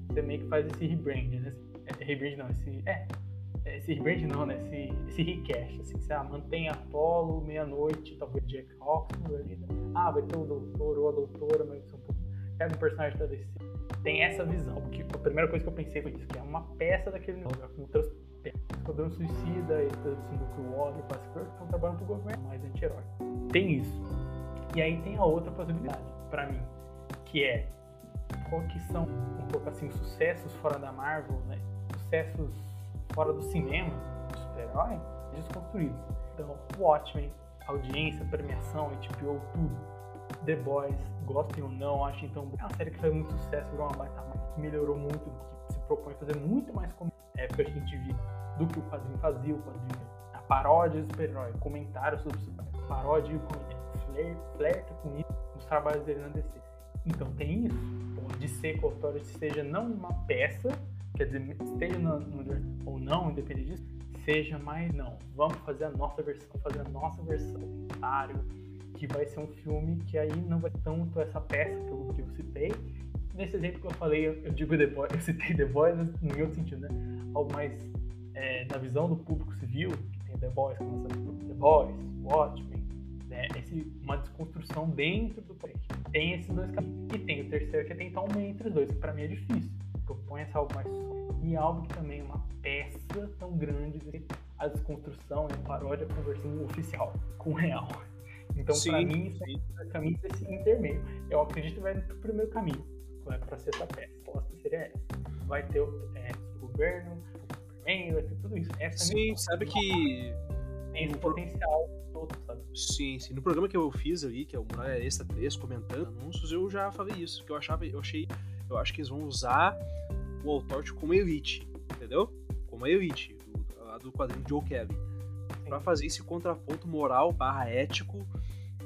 Você meio que faz esse rebrand, né? É, rebrand não, esse. É, esse rebrand não, né? Esse, esse recast, assim, você ah, mantém Apollo, meia-noite, talvez Jack Hawkins ali, né? Ah, vai ter o doutor ou a doutora, mas um pouco. Pega um personagem da DC tem essa visão. Porque a primeira coisa que eu pensei foi isso, que é uma peça daquele negócio. Esquadrão Suicida, núcleo Water, Pacific estão trabalhando pro governo, mais anti-herói. Tem isso. E aí tem a outra possibilidade, para mim, que é qual que são, um pouco assim, sucessos fora da Marvel, né? Sucessos fora do cinema, do super-herói, desconstruídos. Então, Watchmen, audiência, premiação, HBO, tudo The Boys, gostem ou não, achem tão boa. É uma série que faz muito sucesso, virou uma baita que melhorou muito do que se propõe fazer muito mais como época a gente viu do que o quadrinho fazia, o quadrinho. A paródia do super-herói, comentários sobre super paródia e o flerta com isso nos trabalhos dele na DC. Então tem isso. Pode ser que o autor seja não uma peça, quer dizer, esteja no, no, ou não, independente disso, seja mais não. Vamos fazer a nossa versão, fazer a nossa versão, comentário, que vai ser um filme que aí não vai tanto essa peça que eu, que eu citei. Nesse exemplo que eu falei, eu, digo The Boys, eu citei The Boys no outro sentido, né? Algo mais é, na visão do público civil, que tem The Boys, como The Boys, Watchmen, né? Esse, uma desconstrução dentro do projeto. Tem esses dois caminhos. E tem o terceiro que é tentar um meio entre os dois, que pra mim é difícil. Propõe essa algo mais e algo que também é uma peça tão grande a desconstrução e a paródia conversando oficial com o real. Então, para mim, isso é o caminho desse intermeio. Eu acredito que vai pro primeiro caminho, vai para ser essa peça. A resposta seria essa. Vai ter o, é, o governo, o Superman, vai ter tudo isso. Essa é sim, sabe que. Tem esse potencial todo, sabe? Sim, sim. No programa que eu fiz ali, que é o Muralha Extra 3, comentando anúncios, eu já falei isso. Que eu achava, eu achei. Eu acho que eles vão usar o Authority como elite, entendeu? Como a elite, do, do quadrinho Joe Kelly para fazer esse contraponto moral barra ético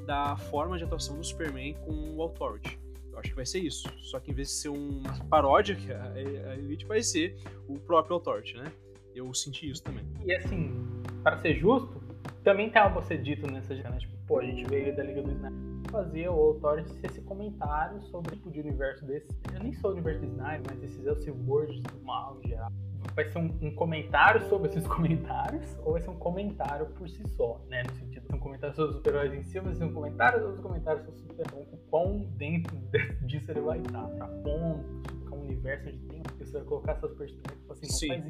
da forma de atuação do Superman com o Authority. Eu acho que vai ser isso. Só que em vez de ser uma paródia, a, Elite vai ser o próprio Authority, né? Eu senti isso também. E assim, para ser justo, também tem algo a ser dito nessa né? Tipo, pô, a gente veio da Liga do Snyder fazer o Authority esse comentário sobre o tipo de universo desse. Eu nem sou o universo do Snyder, mas esses Elseworlds do mal em geral vai ser um, um, comentário sobre esses comentários ou vai ser um comentário por si só, né? No sentido de um comentário sobre os super-heróis em si, vai ser um comentário sobre os comentários sobre os super-heróis. O quão dentro disso ele vai estar, pra ponto, é um universo onde tem, você vai colocar essas perspectivas, assim, não Sim. faz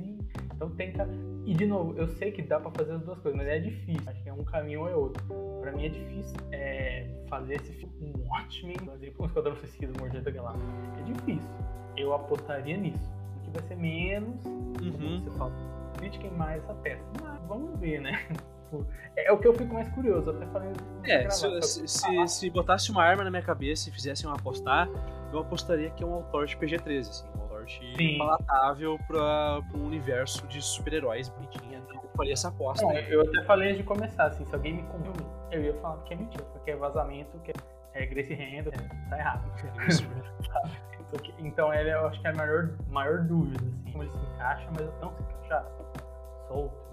Então que. E de novo, eu sei que dá pra fazer as duas coisas, mas é difícil. Acho que é um caminho ou é outro. Pra mim é difícil é, fazer esse filme um Watchmen, fazer um Esquadrão Suicida, Mordendo Galáctica. É difícil. Eu apostaria nisso. Que vai ser menos. Uhum. Você fala, critiquem mais essa peça. Mas vamos ver, né? É o que eu fico mais curioso, até falando. É, se, se, se, se, botasse uma arma na minha cabeça e fizessem um apostar, eu apostaria que é um autor de PG-13, assim, um autor palatável para um universo de super-heróis bonitinha. Então eu faria essa aposta. Não, eu até falei antes de começar, assim, se alguém me contou, eu ia falar que é mentira, porque é vazamento, que é Grace Rendo, é, tá errado. então ele eu acho que é a maior, maior dúvida, assim, como ele se encaixa, mas não se encaixa solto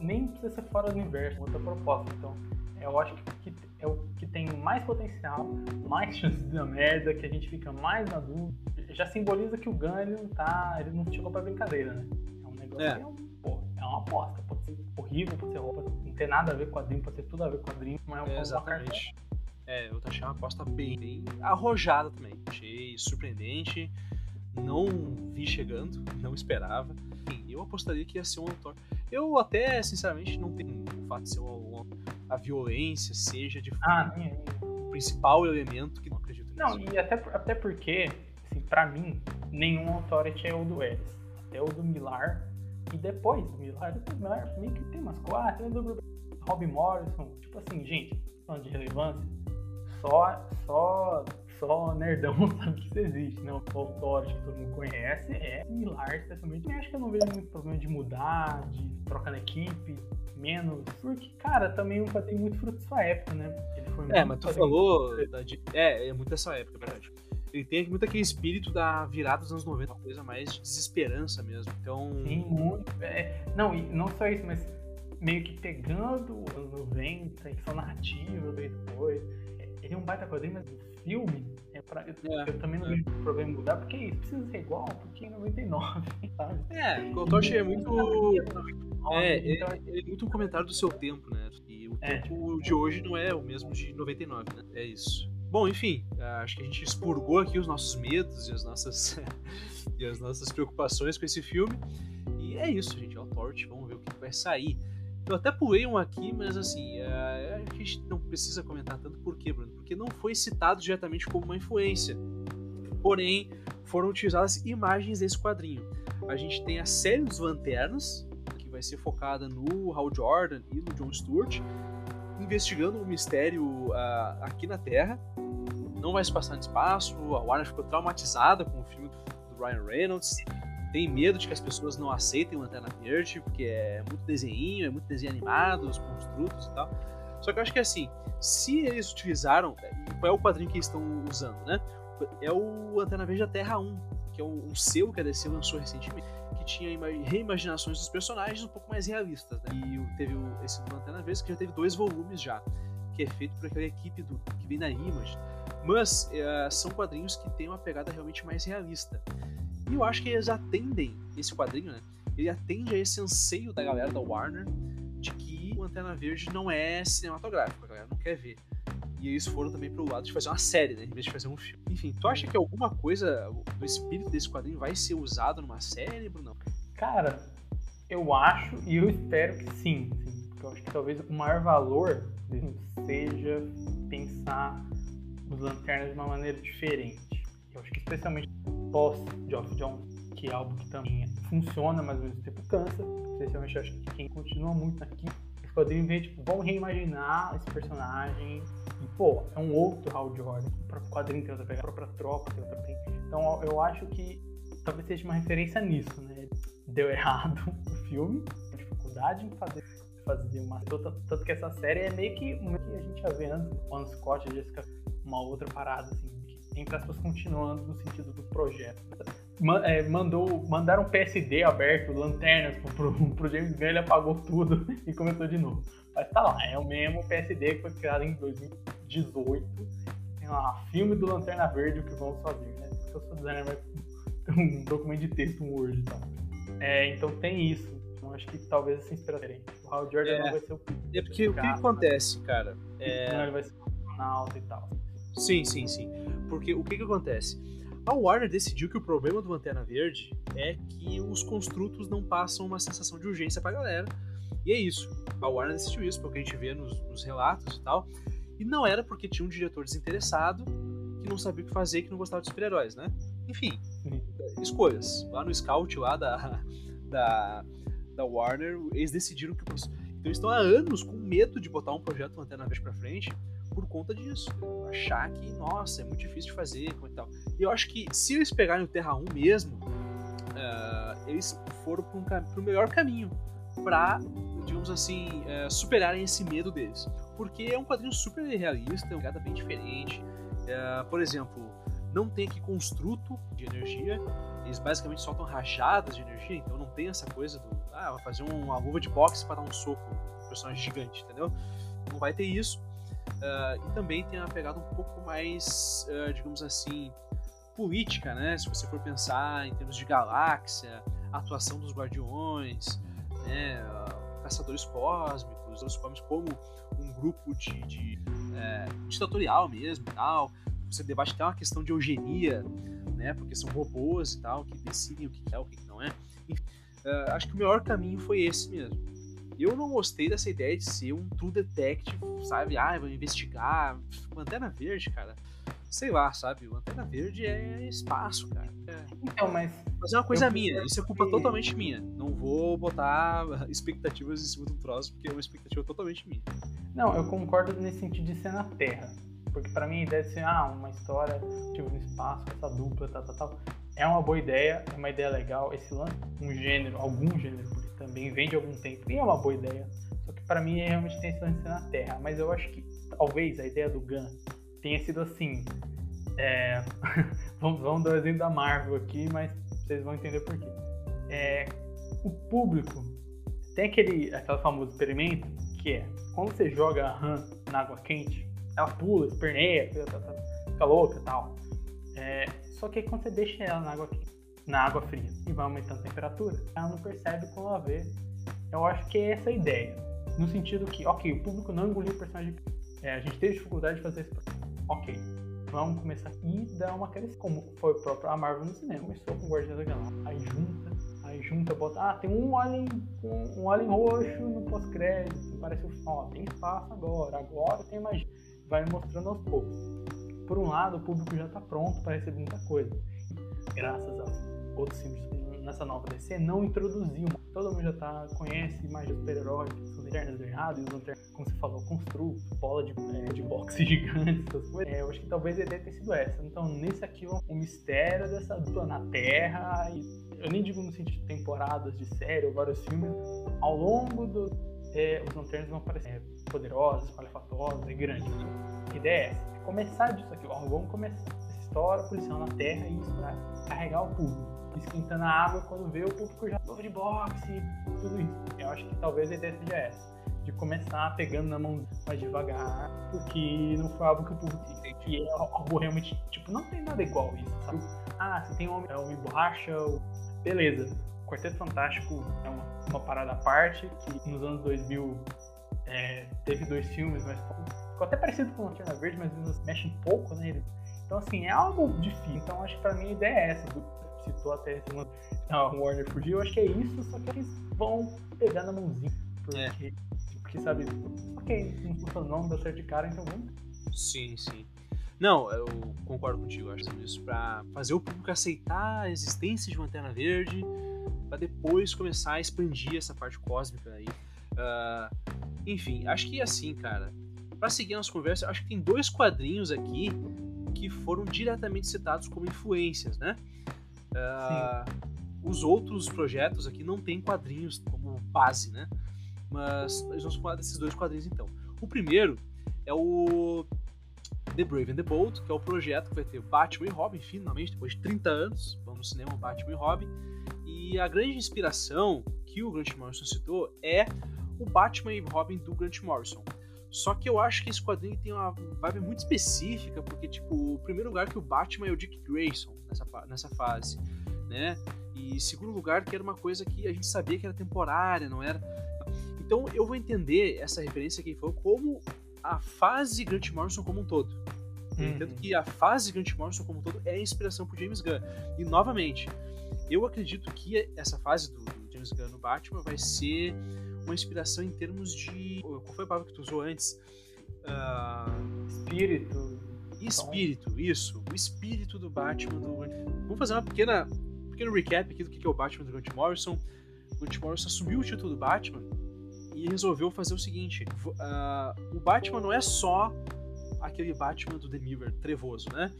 nem precisa ser fora do universo, outra proposta. Então, eu acho que, é o que tem mais potencial, mais chance de dar merda, que a gente fica mais na dúvida. Já simboliza que o ele não tá. ele não chegou pra brincadeira, né? É um negócio é. que é, um, pô, é uma aposta. Pode ser horrível, pode ser roupa, não ter nada a ver com quadrinho, pode ter tudo a ver com quadrinho, mas é, é Exatamente. É, eu achei uma aposta bem, bem arrojada também. Achei surpreendente não vi chegando, não esperava. Eu apostaria que ia ser um autor. Eu até, sinceramente, não tenho o fato de ser uma, a violência seja de ah, o principal elemento que não acredito nisso. Não, e até, até porque, assim, pra mim, nenhum authority é o do Ellis. Até o do Millar. E depois do Millar, depois do Millar meio que tem umas quatro, tem do Rob Morrison. Tipo assim, gente, falando de relevância, só, só só nerdão sabe que isso existe, né? O autório que todo mundo conhece é similar, especialmente. Eu acho que eu não vejo muito problema de mudar, de trocar na equipe, menos. Porque, cara, também nunca tem muito fruto sua época, né? Ele foi é, mas tu falou. Da, de, é, é muito dessa época, é verdade. Ele tem muito aquele espírito da virada dos anos 90, uma coisa mais de desesperança mesmo. Então. Sim, muito. É, não, e não só isso, mas meio que pegando os anos 90, são narrativa depois. É um baita quadrinho, mas filme, é pra, eu, é, eu também não é. vejo problema em mudar, porque é precisa ser igual, porque é 99, sabe? É, o Toshi é muito. É, então, é, é, muito um comentário do seu tempo, né? E o é, tempo de hoje não é o mesmo de 99, né? É isso. Bom, enfim, acho que a gente expurgou aqui os nossos medos e as nossas, e as nossas preocupações com esse filme. E é isso, gente. É o Torch. Vamos ver o que vai sair. Eu até pulei um aqui, mas assim, é, a gente não precisa comentar tanto por quê, Bruno? Porque não foi citado diretamente como uma influência. Porém, foram utilizadas imagens desse quadrinho. A gente tem a série dos Lanternas, que vai ser focada no Hal Jordan e no John Stewart, investigando um mistério uh, aqui na Terra. Não vai se passar no espaço, a Warner ficou traumatizada com o filme do Ryan Reynolds tem medo de que as pessoas não aceitem Lanterna Verde, porque é muito desenho, é muito desenho animado, os construtos e tal. Só que eu acho que assim, se eles utilizaram, qual é o quadrinho que eles estão usando, né? É o Lanterna Verde da Terra 1, que é um, um que a DC lançou recentemente, que tinha reimaginações dos personagens um pouco mais realistas, né? E teve esse do Lanterna Verde, que já teve dois volumes já, que é feito por aquela equipe do, que vem da Image. Mas é, são quadrinhos que têm uma pegada realmente mais realista. E eu acho que eles atendem esse quadrinho, né? Ele atende a esse anseio da galera da Warner de que o Antena Verde não é cinematográfico, a galera não quer ver. E eles foram também pro lado de fazer uma série, né? Em vez de fazer um filme. Enfim, tu acha que alguma coisa do espírito desse quadrinho vai ser usado numa série, Bruno? Cara, eu acho e eu espero que sim. sim porque eu acho que talvez o maior valor seja pensar os lanternas de uma maneira diferente. Eu acho que especialmente pós Geoff Jones, que é algo que também funciona, mas ao mesmo tempo cansa. Especialmente acho que quem continua muito aqui, os quadrinhos vêm, tipo, vão reimaginar esse personagem. E, pô, é um outro Hal Jordan. O próprio quadrinho tem outra pegada, a própria tropa tem outra pegada. Então eu acho que talvez seja uma referência nisso, né? Deu errado o filme, a dificuldade em fazer fazer uma. Tanto que essa série é meio que uma que a gente já vê antes, o Scott, a Jessica, uma outra parada, assim, entre aspas, continuando no sentido do projeto. É, mandou, mandaram um PSD aberto, lanternas pro, pro, pro James Gunn, ele apagou tudo e começou de novo. Mas tá lá, é o mesmo PSD que foi criado em 2018. Tem lá, filme do Lanterna Verde, o que vamos fazer, né? Porque eu sou designer, mas um documento de texto, um Word e tal. É, então tem isso. Então acho que talvez essa inspiração diferente. O Hal Jordan é, não vai ser o É porque o que acontece, cara? É... Não, ele vai ser o e tal. Sim, sim, sim. Porque o que que acontece? A Warner decidiu que o problema do Lanterna Verde é que os construtos não passam uma sensação de urgência pra galera. E é isso. A Warner decidiu isso, porque a gente vê nos, nos relatos e tal. E não era porque tinha um diretor desinteressado que não sabia o que fazer, que não gostava de super-heróis, né? Enfim, escolhas. Lá no Scout, lá da, da, da Warner, eles decidiram que. Então eles estão há anos com medo de botar um projeto Lanterna Verde pra frente por conta disso. Achar que, nossa, é muito difícil de fazer como e tal. E eu acho que se eles pegarem o Terra 1 mesmo, uh, eles foram para um, o melhor caminho para, digamos assim, uh, superarem esse medo deles. Porque é um quadrinho super realista, é uma pegada bem diferente. Uh, por exemplo, não tem aqui construto de energia, eles basicamente soltam rajadas de energia, então não tem essa coisa do, ah, vai fazer uma luva de boxe para dar um soco no personagem gigante, entendeu? Não vai ter isso. Uh, e também tem uma pegada um pouco mais, uh, digamos assim, política, né? Se você for pensar em termos de galáxia, atuação dos guardiões, né? Uh, caçadores cósmicos, os cósmicos como um grupo de, de é, ditatorial mesmo e tal. Você debate até uma questão de eugenia, né? Porque são robôs e tal que decidem o que é, o que não é. Enfim, acho que o melhor caminho foi esse mesmo eu não gostei dessa ideia de ser um True Detective, sabe? Ah, vou investigar. Lanterna Verde, cara. Sei lá, sabe? Lanterna Verde é espaço, cara. É... Então, mas. Mas é uma coisa minha, isso é culpa que... totalmente minha. Não vou botar expectativas em cima do troço, porque é uma expectativa totalmente minha. Não, eu concordo nesse sentido de ser na Terra. Porque para mim a ideia de ser, ah, uma história, tipo, no espaço, essa dupla, tal, tal, tal. É uma boa ideia, é uma ideia legal. Esse lance, um gênero, algum gênero, também vem de algum tempo e é uma boa ideia. Só que para mim é realmente tem esse na Terra. Mas eu acho que talvez a ideia do Gun tenha sido assim. É... vamos, vamos dar o exemplo da Marvel aqui, mas vocês vão entender por quê. É... O público tem aquele, aquele famoso experimento que é quando você joga a RAM na água quente, ela pula, esperneia, fica louca e tal. É... Só que quando você deixa ela na água quente, na água fria e vai aumentando a temperatura, ela não percebe quando ela vê. Eu acho que é essa a ideia. No sentido que, ok, o público não engoliu o personagem. É, a gente teve dificuldade de fazer isso. Ok, vamos começar e dar uma crescida. Como foi o próprio a Marvel no cinema. Começou com Guardiões da Galáxia. Aí junta, aí junta, bota. Ah, tem um alien, um, um alien roxo no pós-crédito. Parece o ó, tem espaço agora, agora tem magia. Vai mostrando aos poucos. Por um lado, o público já está pronto para receber muita coisa. Graças a outros filmes nessa nova DC não introduziam. Todo mundo já tá, conhece mais de super-heróis, os Lanternas Errados, os Lanternas, como você falou, constru, bola de, é, de boxe gigante, essas coisas. É, eu acho que talvez a ideia tenha sido essa. Então, nesse aqui, o um mistério dessa dupla na Terra, e eu nem digo no sentido de temporadas de série ou vários filmes, ao longo do. É, os lanternas vão aparecer é, poderosos, palefatosos e grandes. A ideia é essa: começar disso aqui, ó, vamos começar essa história policial na Terra e isso pra carregar o público esquentando a água, quando vê o público já luva de boxe, tudo isso. Eu acho que talvez a ideia seja essa. De começar pegando na mão mais devagar, porque não foi algo que o público e é algo realmente, tipo, não tem nada igual isso, sabe? Ah, se tem homem, é homem borracha, beleza. O Quarteto Fantástico é uma, uma parada à parte, que nos anos 2000 é, teve dois filmes, mas ficou até parecido com Lanterna Verde, mas mexe um pouco nele. Então, assim, é algo difícil. Então, acho que pra mim a ideia é essa, citou até a Warner fugiu, eu acho que é isso, só que eles vão pegar na mãozinha. Porque, é. porque sabe, ok, não funciona não, deu certo de cara, então vamos. Sim, sim. Não, eu concordo contigo, acho que isso para fazer o público aceitar a existência de Lanterna Verde, para depois começar a expandir essa parte cósmica aí. Uh, enfim, acho que assim, cara, para seguir nossa conversa, acho que tem dois quadrinhos aqui que foram diretamente citados como influências, né? Uh, os outros projetos aqui não tem quadrinhos como base, né? Mas nós vamos falar desses dois quadrinhos então. O primeiro é o The Brave and the Bold, que é o projeto que vai ter Batman e Robin, finalmente, depois de 30 anos, vamos no cinema Batman e Robin. E a grande inspiração que o Grant Morrison citou é o Batman e Robin do Grant Morrison. Só que eu acho que esse quadrinho tem uma vibe muito específica, porque, tipo, o primeiro lugar que o Batman é o Dick Grayson nessa, nessa fase, né? E segundo lugar, que era uma coisa que a gente sabia que era temporária, não era. Então eu vou entender essa referência que foi como a fase Grant Morrison como um todo. Uhum. entendo que a fase Grant Morrison como um todo é inspiração pro James Gunn. E novamente, eu acredito que essa fase do, do James Gunn no Batman vai ser uma inspiração em termos de. Qual foi a palavra que tu usou antes? Ah, Espírito. espírito, isso. O espírito do Batman do. Vamos fazer uma pequena. Um pequeno recap aqui do que é o Batman do Grant Morrison. O Grant Morrison assumiu o título do Batman e resolveu fazer o seguinte: ah, o Batman não é só aquele Batman do Mirror trevoso, né?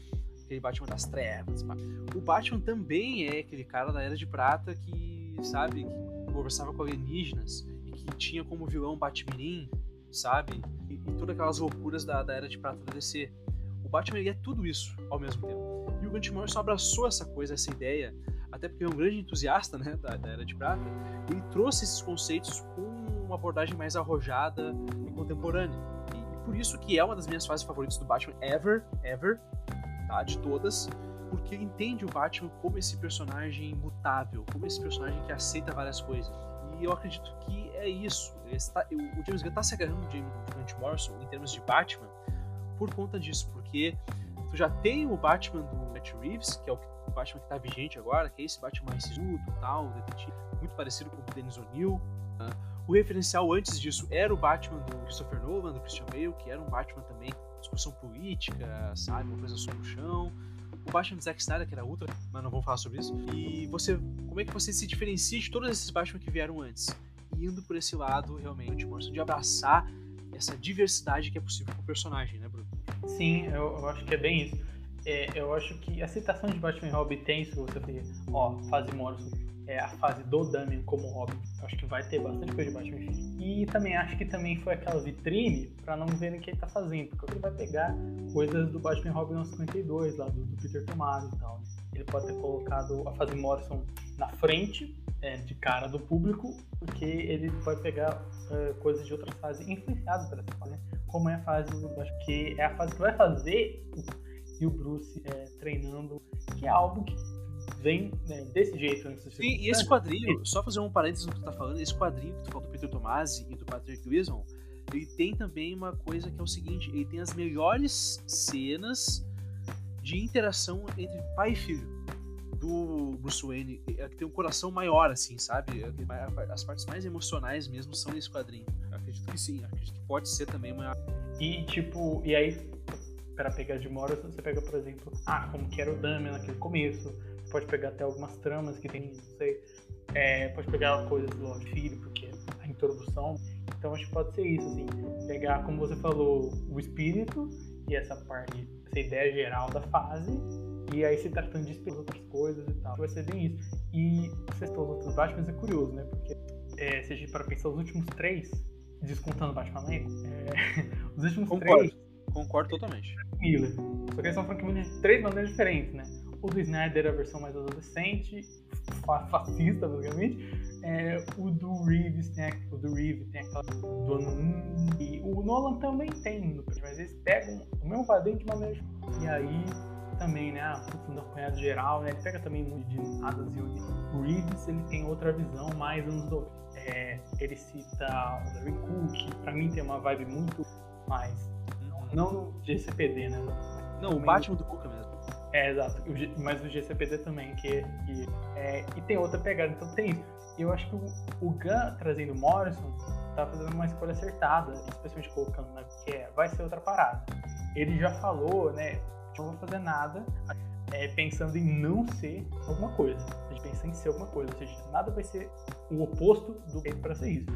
Aquele Batman das trevas. pá. O Batman também é aquele cara da Era de Prata que, sabe, que conversava com alienígenas que tinha como vilão Batmirim, sabe? E, e todas aquelas loucuras da, da Era de Prata da DC. O Batman é tudo isso ao mesmo tempo. E o Grant Morrison abraçou essa coisa, essa ideia, até porque é um grande entusiasta né, da, da Era de Prata. Ele trouxe esses conceitos com uma abordagem mais arrojada e contemporânea. E, e por isso que é uma das minhas fases favoritas do Batman ever, ever, tá? De todas. Porque entende o Batman como esse personagem mutável, como esse personagem que aceita várias coisas. E eu acredito que é isso. O James Gunn está se agarrando no Grant Morrison em termos de Batman por conta disso, porque tu já tem o Batman do Matt Reeves, que é o, o Batman que está vigente agora, que é esse Batman mais sisudo, tal, detetive, muito parecido com o Dennis O'Neill. né? O referencial antes disso era o Batman do Christopher Nolan, do Christian Bale, que era um Batman também discussão política, sabe, uma coisa sobre o chão. O Batman do Zack Snyder, que era ultra, mas não vamos falar sobre isso. E você, como é que você se diferencia de todos esses Batman que vieram antes? Indo por esse lado, realmente, de abraçar essa diversidade que é possível com o personagem, né, Bruno? Sim, eu, eu acho que é bem isso. É, eu acho que a citação de Batman Robin tem, se você ver, ó, fase Morrison, é a fase do Damian como Robin. Acho que vai ter bastante coisa de Batman. E também acho que também foi aquela vitrine pra não verem o que ele tá fazendo, porque ele vai pegar coisas do Batman e Robin no 52, lá do, do Peter Tomasi e tal. né? Ele pode ter colocado a fase Morrison na frente, é, de cara do público, porque ele vai pegar é, coisas de outras fases influenciadas essa fase, né? como é a fase do Batman, que é a fase que vai fazer e o Bruce é, treinando, que é algo que vem né, desse jeito antes ser Sim, e esse quadrinho, só fazer um parênteses no que tu tá falando, esse quadrinho que tu falou do Peter Tomasi e do Patrick Wilson, ele tem também uma coisa que é o seguinte, ele tem as melhores cenas de interação entre pai e filho do Bruce Wayne, é que tem um coração maior, assim, sabe? É As partes mais emocionais mesmo são nesse quadrinho. Eu acredito que sim, acredito que pode ser também uma... E tipo, e aí, para pegar de Morrison, você pega, por exemplo, ah, como que era o Damian naquele começo. Pode pegar até algumas tramas que tem, não sei. É, pode pegar coisas do Lord Filho, porque a introdução. Então acho que pode ser isso, assim. Pegar, como você falou, o espírito e essa parte, essa ideia geral da fase. E aí se tratando de explicar outras coisas e tal. Vai ser bem isso. E você citou os outros Batman, é curioso, né? Porque é, se a gente para pensar os últimos três, descontando Batman Lego, é, os últimos Concordo. três Concordo totalmente. Miller. Só que eles são Miller de três maneiras diferentes, né? O do Snyder é a versão mais adolescente, fa- fascista, basicamente. É, o do Reeves tem, o do Reeves tem aquela do ano 1. E o Nolan também tem, no- mas eles pegam o mesmo quadrinho de maneira. E aí também, né? A função do apanhado geral, né? Ele pega também muito de Adas e o Reeves, ele tem outra visão mais anos 2000. É, ele cita o Larry Cook, que pra mim tem uma vibe muito mais não no GCPD, né? Não, o Batman do Cuca mesmo. É, exato. O G- Mas o GCPD também, que, que é, e tem outra pegada, então tem isso. Eu acho que o, o Gunn trazendo o Morrison tá fazendo uma escolha acertada, especialmente colocando na que é, vai ser outra parada. Ele já falou, né? Não vou fazer nada é, pensando em não ser alguma coisa. A gente pensa em ser alguma coisa, ou seja, nada vai ser o oposto do que para ser isso.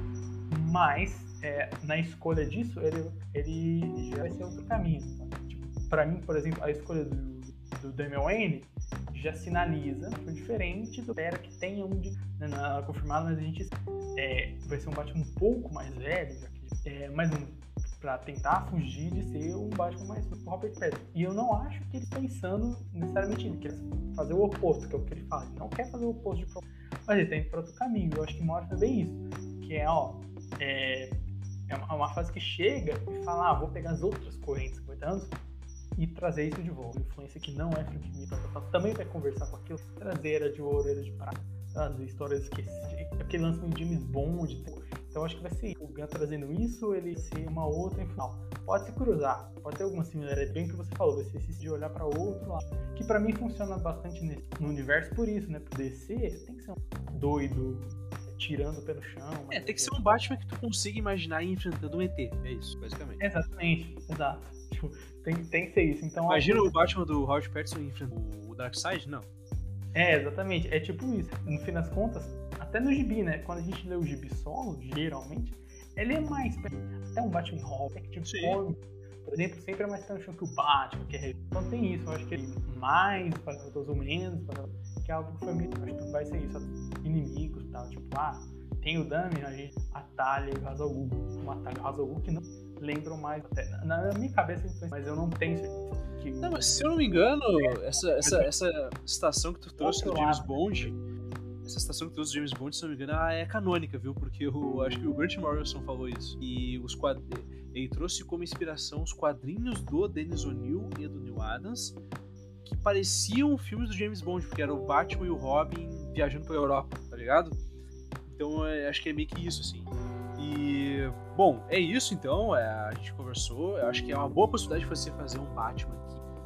Mas é, na escolha disso, ele, ele já vai ser outro caminho. Tá? Tipo, pra mim, por exemplo, a escolha do, do Damian Wayne já sinaliza foi diferente do era que tem um de né, não é confirmado, mas a gente é, vai ser um Batman um pouco mais velho, já que, é, mais um para tentar fugir de ser um Batman mais do Robert Pattinson. E eu não acho que ele está pensando necessariamente ele quer fazer o oposto, que é o que ele faz. Ele não quer fazer o oposto de mas ele tem para outro caminho. Eu acho que é bem isso, que é ó, é, é uma, uma fase que chega e fala, ah, vou pegar as outras correntes 50 anos e trazer isso de volta. Influência que não é tá, também vai conversar com aquilo, trazer era de ouro, era de prata, trazer histórias esquecidas, aquele lance meio James Bond. Então acho que vai ser o Gun trazendo isso, ele ser uma outra final. Pode se cruzar, pode ter alguma similaridade, bem que você falou, vai ser esse de olhar para outro lado. Que para mim funciona bastante no universo por isso, né? Por DC, tem que ser um doido, tirando pelo chão. É, tem que ser um Batman que tu consiga imaginar enfrentando um ET. É isso, basicamente. Exatamente, exato. Tipo, tem, tem que ser isso. Então, Imagina o Batman do Howard Patterson enfrentando o Darkseid? Não. É, exatamente. É tipo isso. No fim das contas, até no gibi, né? Quando a gente lê o gibi solo, geralmente, ele é mais. Até um Batman Hall, é que tipo, Sim. por exemplo, sempre é mais pé que o Batman, que é. Então tem isso, eu acho que ele mais para os menos, para que é algo que foi meio. Acho que vai ser isso, inimigos e tal. Tipo, ah, tem o Dami, a gente atalha e o Hazalgu. Um atalho Hazalgu que não lembram mais. Até, na minha cabeça, mas eu não tenho certeza. Que... Não, mas se eu não me engano, essa, essa, essa citação que tu trouxe do James Bond essa estação que trouxe James Bond, se não me engano, é canônica, viu? Porque eu acho que o Grant Morrison falou isso. E os quad... ele trouxe como inspiração os quadrinhos do Dennis O'Neill e do Neil Adams, que pareciam filmes do James Bond, porque era o Batman e o Robin viajando pela Europa, tá ligado? Então é, acho que é meio que isso, assim. E, bom, é isso então. É, a gente conversou. Eu acho que é uma boa possibilidade de você fazer um Batman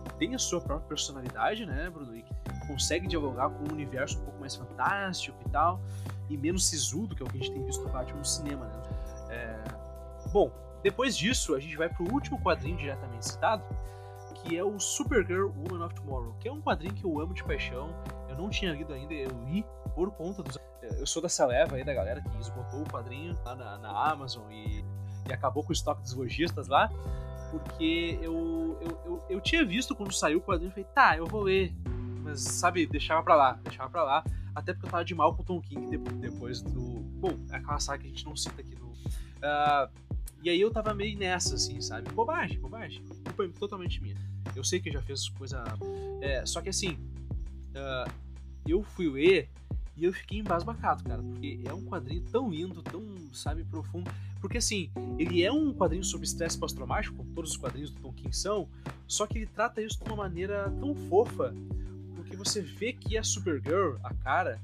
que tem a sua própria personalidade, né, Bruno? E que consegue dialogar com um universo um pouco mais fantástico e tal, e menos sisudo, que é o que a gente tem visto no Batman no cinema, né? É... Bom, depois disso, a gente vai pro último quadrinho diretamente citado, que é o Supergirl Woman of Tomorrow, que é um quadrinho que eu amo de paixão. Eu não tinha lido ainda, eu li por conta dos. Eu sou dessa leva aí da galera que esgotou o quadrinho lá na, na Amazon e, e acabou com o estoque dos lojistas lá porque eu, eu, eu, eu, tinha visto quando saiu o quadrinho e falei, tá, eu vou ler mas, sabe, deixava pra lá, deixava pra lá. Até porque eu tava de mal com o Tom King depois do. Bom, é aquela saga que a gente não cita aqui no. Uh, e aí eu tava meio nessa, assim, sabe? Bobagem, bobagem. Culpa é totalmente minha. Eu sei que já fez coisa. É, só que assim. Uh, eu fui ler e eu fiquei embasbacado, cara. Porque é um quadrinho tão lindo, tão, sabe, profundo. Porque assim, ele é um quadrinho sobre estresse pós-traumático, como todos os quadrinhos do Tom King são, só que ele trata isso de uma maneira tão fofa porque você vê que a Supergirl, a cara,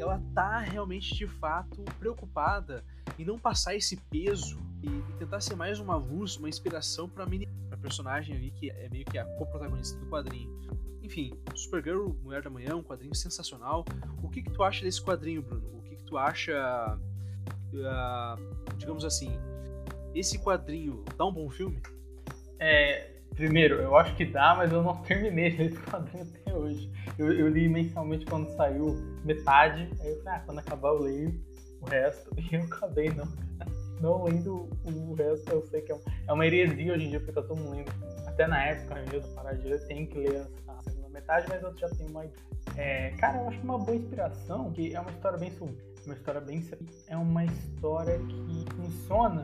ela tá realmente de fato preocupada em não passar esse peso e, e tentar ser mais uma luz, uma inspiração para a personagem ali que é meio que a co-protagonista do quadrinho. Enfim, Supergirl, Mulher da Manhã, um quadrinho sensacional. O que que tu acha desse quadrinho, Bruno? O que que tu acha, uh, digamos assim, esse quadrinho dá um bom filme? É, Primeiro, eu acho que dá, mas eu não terminei esse quadrinho até hoje. Eu, eu, li mensalmente quando saiu metade, aí eu falei, ah, quando acabar eu leio o resto. E eu acabei não, não lendo o resto, eu sei que é, é uma heresia hoje em dia, porque tá todo mundo lendo. Até na época mesmo, para eu tem que ler a segunda metade, mas eu já tenho uma é, Cara, eu acho uma boa inspiração, que é uma história bem sublime, uma história bem... É uma história que funciona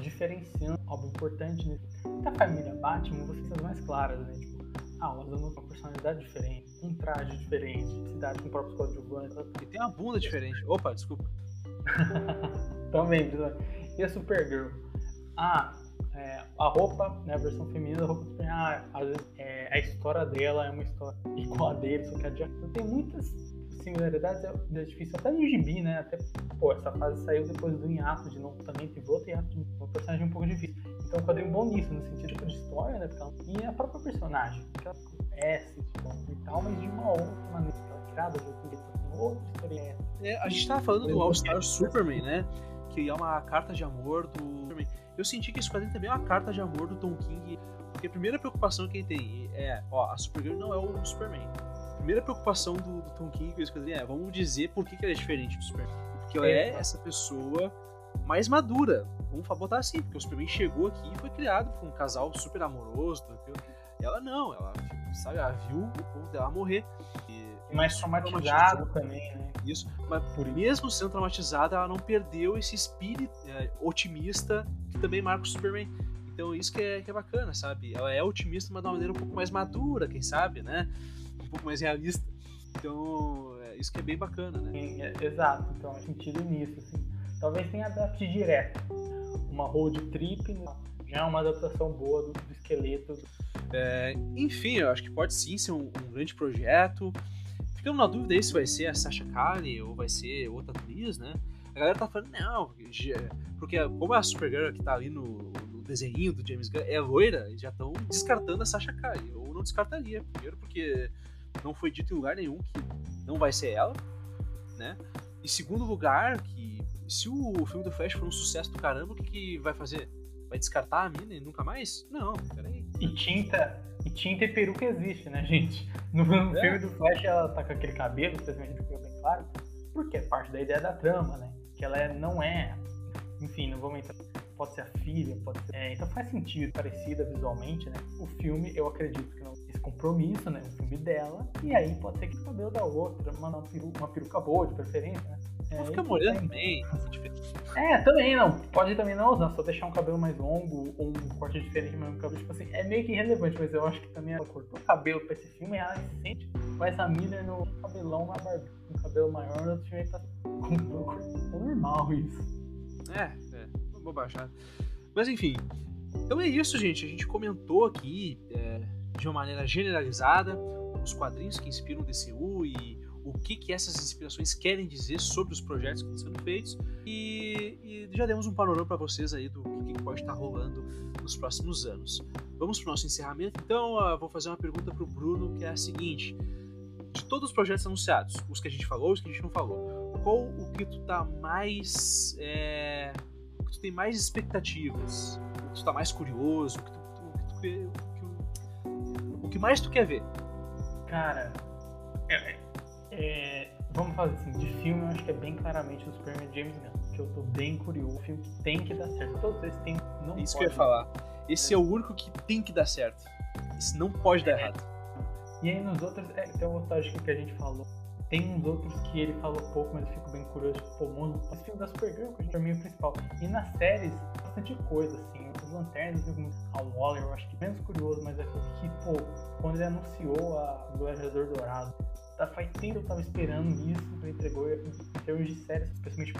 diferenciando algo importante nesse da família Batman, você tem as mais claras, né? Tipo, ah, o tem uma personalidade diferente, um traje diferente, cidade com próprios coadjuvantes. E tem uma bunda diferente. Opa, desculpa. Também, E a Supergirl? Ah, é, a roupa, né, a versão feminina da roupa do Superman, ah, vezes, é, a história dela é uma história igual a dele, só que a Jack tem muitas similaridades, é, é difícil até no gibi, né? Até, pô, essa fase saiu depois do hiato de novo também, teve outro hiato um personagem um pouco difícil. Então, é um quadrinho bom nisso, no sentido de história, né? E a própria personagem, que ela conhece tipo, e tal, mas de uma outra maneira. Ela criada de outra história. É, a gente tava falando do All-Star Superman, né? Que é uma carta de amor do Superman. Eu senti que esse quadrinho também é uma carta de amor do Tom King. Porque a primeira preocupação que ele tem é, ó, a Supergirl não é o Superman. A primeira preocupação do, do Tom King com esse quadrinho é, vamos dizer por que, que ela é diferente do Superman. Porque ela é essa pessoa mais madura. Vamos botar assim, porque o Superman chegou aqui e foi criado por um casal super amoroso, tranquilo. Ela não, ela, sabe, ela viu o povo dela morrer. Mais traumatizado também, né? Isso, mas por mesmo sendo traumatizada, ela não perdeu esse espírito é, otimista que também marca o Superman. Então isso que é, que é bacana, sabe? Ela é otimista, mas de uma maneira um pouco mais madura, quem sabe, né? Um pouco mais realista. Então, é, isso que é bem bacana, né? Sim, é, exato. Então, é sentido nisso, assim. Talvez tenha adapte direto. Uma road trip né? já é uma adaptação boa do, do esqueleto. É, enfim, eu acho que pode sim ser um, um grande projeto. Ficamos na dúvida aí se vai ser a Sasha Kali ou vai ser outra atriz, né? A galera tá falando, não, porque como a Supergirl que tá ali no, no desenho do James Gunn é loira, eles já estão descartando a Sasha Kari. Eu não descartaria. Primeiro porque não foi dito em lugar nenhum que não vai ser ela, né? E segundo lugar, que se o filme do Flash for um sucesso do caramba, o que, que vai fazer? Vai descartar a mina e nunca mais? Não, peraí. E tinta, tinta e peruca existe, né, gente? No, no é. filme do Flash ela tá com aquele cabelo, especialmente ficou bem claro, porque é parte da ideia da trama, né? Que ela é, não é. Enfim, não vamos entrar pode ser a filha, pode ser. É, então faz sentido, parecida visualmente, né? O filme, eu acredito que não. Compromisso, né? O filme dela, e aí pode ser que o cabelo da outra, uma, uma, peruca, uma peruca boa, de preferência, né? É, fica molhando também. É, também não. Pode também não usar, só deixar um cabelo mais longo ou um corte diferente, mas um cabelo, tipo assim, é meio que irrelevante, mas eu acho que também ela cortou o cabelo pra esse filme e ela se sente com essa Miller no cabelão na barba. Um cabelo maior, no outro filme tá com normal isso. É, bobagem. Mas enfim. Então é isso, gente. A gente comentou aqui é, de uma maneira generalizada os quadrinhos que inspiram o DCU e o que, que essas inspirações querem dizer sobre os projetos que estão sendo feitos. E, e já demos um panorama para vocês aí do que, que, pode estar rolando nos próximos anos. Vamos para o nosso encerramento, então uh, vou fazer uma pergunta para o Bruno que é a seguinte: de todos os projetos anunciados, os que a gente falou, os que a gente não falou, qual o que tu tá mais é, que tu tem mais expectativas, o que tu tá mais curioso, o que, tu, o, que tu, o, que, o que mais tu quer ver? Cara, é, é, vamos fazer assim, de filme eu acho que é bem claramente o Superman James Gunn, que eu tô bem curioso, o filme que tem que dar certo. Todos eles têm, não Isso pode. que eu ia falar. Esse é. é o único que tem que dar certo. Esse não pode dar é. errado. E aí nos outros, é, tem uma outra que a gente falou, tem uns outros que ele falou pouco, mas eu fico bem curioso, tipo, pô, mano, esse filme da Supergirl, que pra mim é o principal. E nas séries, bastante coisa, assim, os lanternas, a Waller, eu acho que menos curioso, mas é que, pô, quando ele anunciou a Gladiador Dourado, tá, faz tempo eu tava esperando isso, ele entregou em termos de séries, especialmente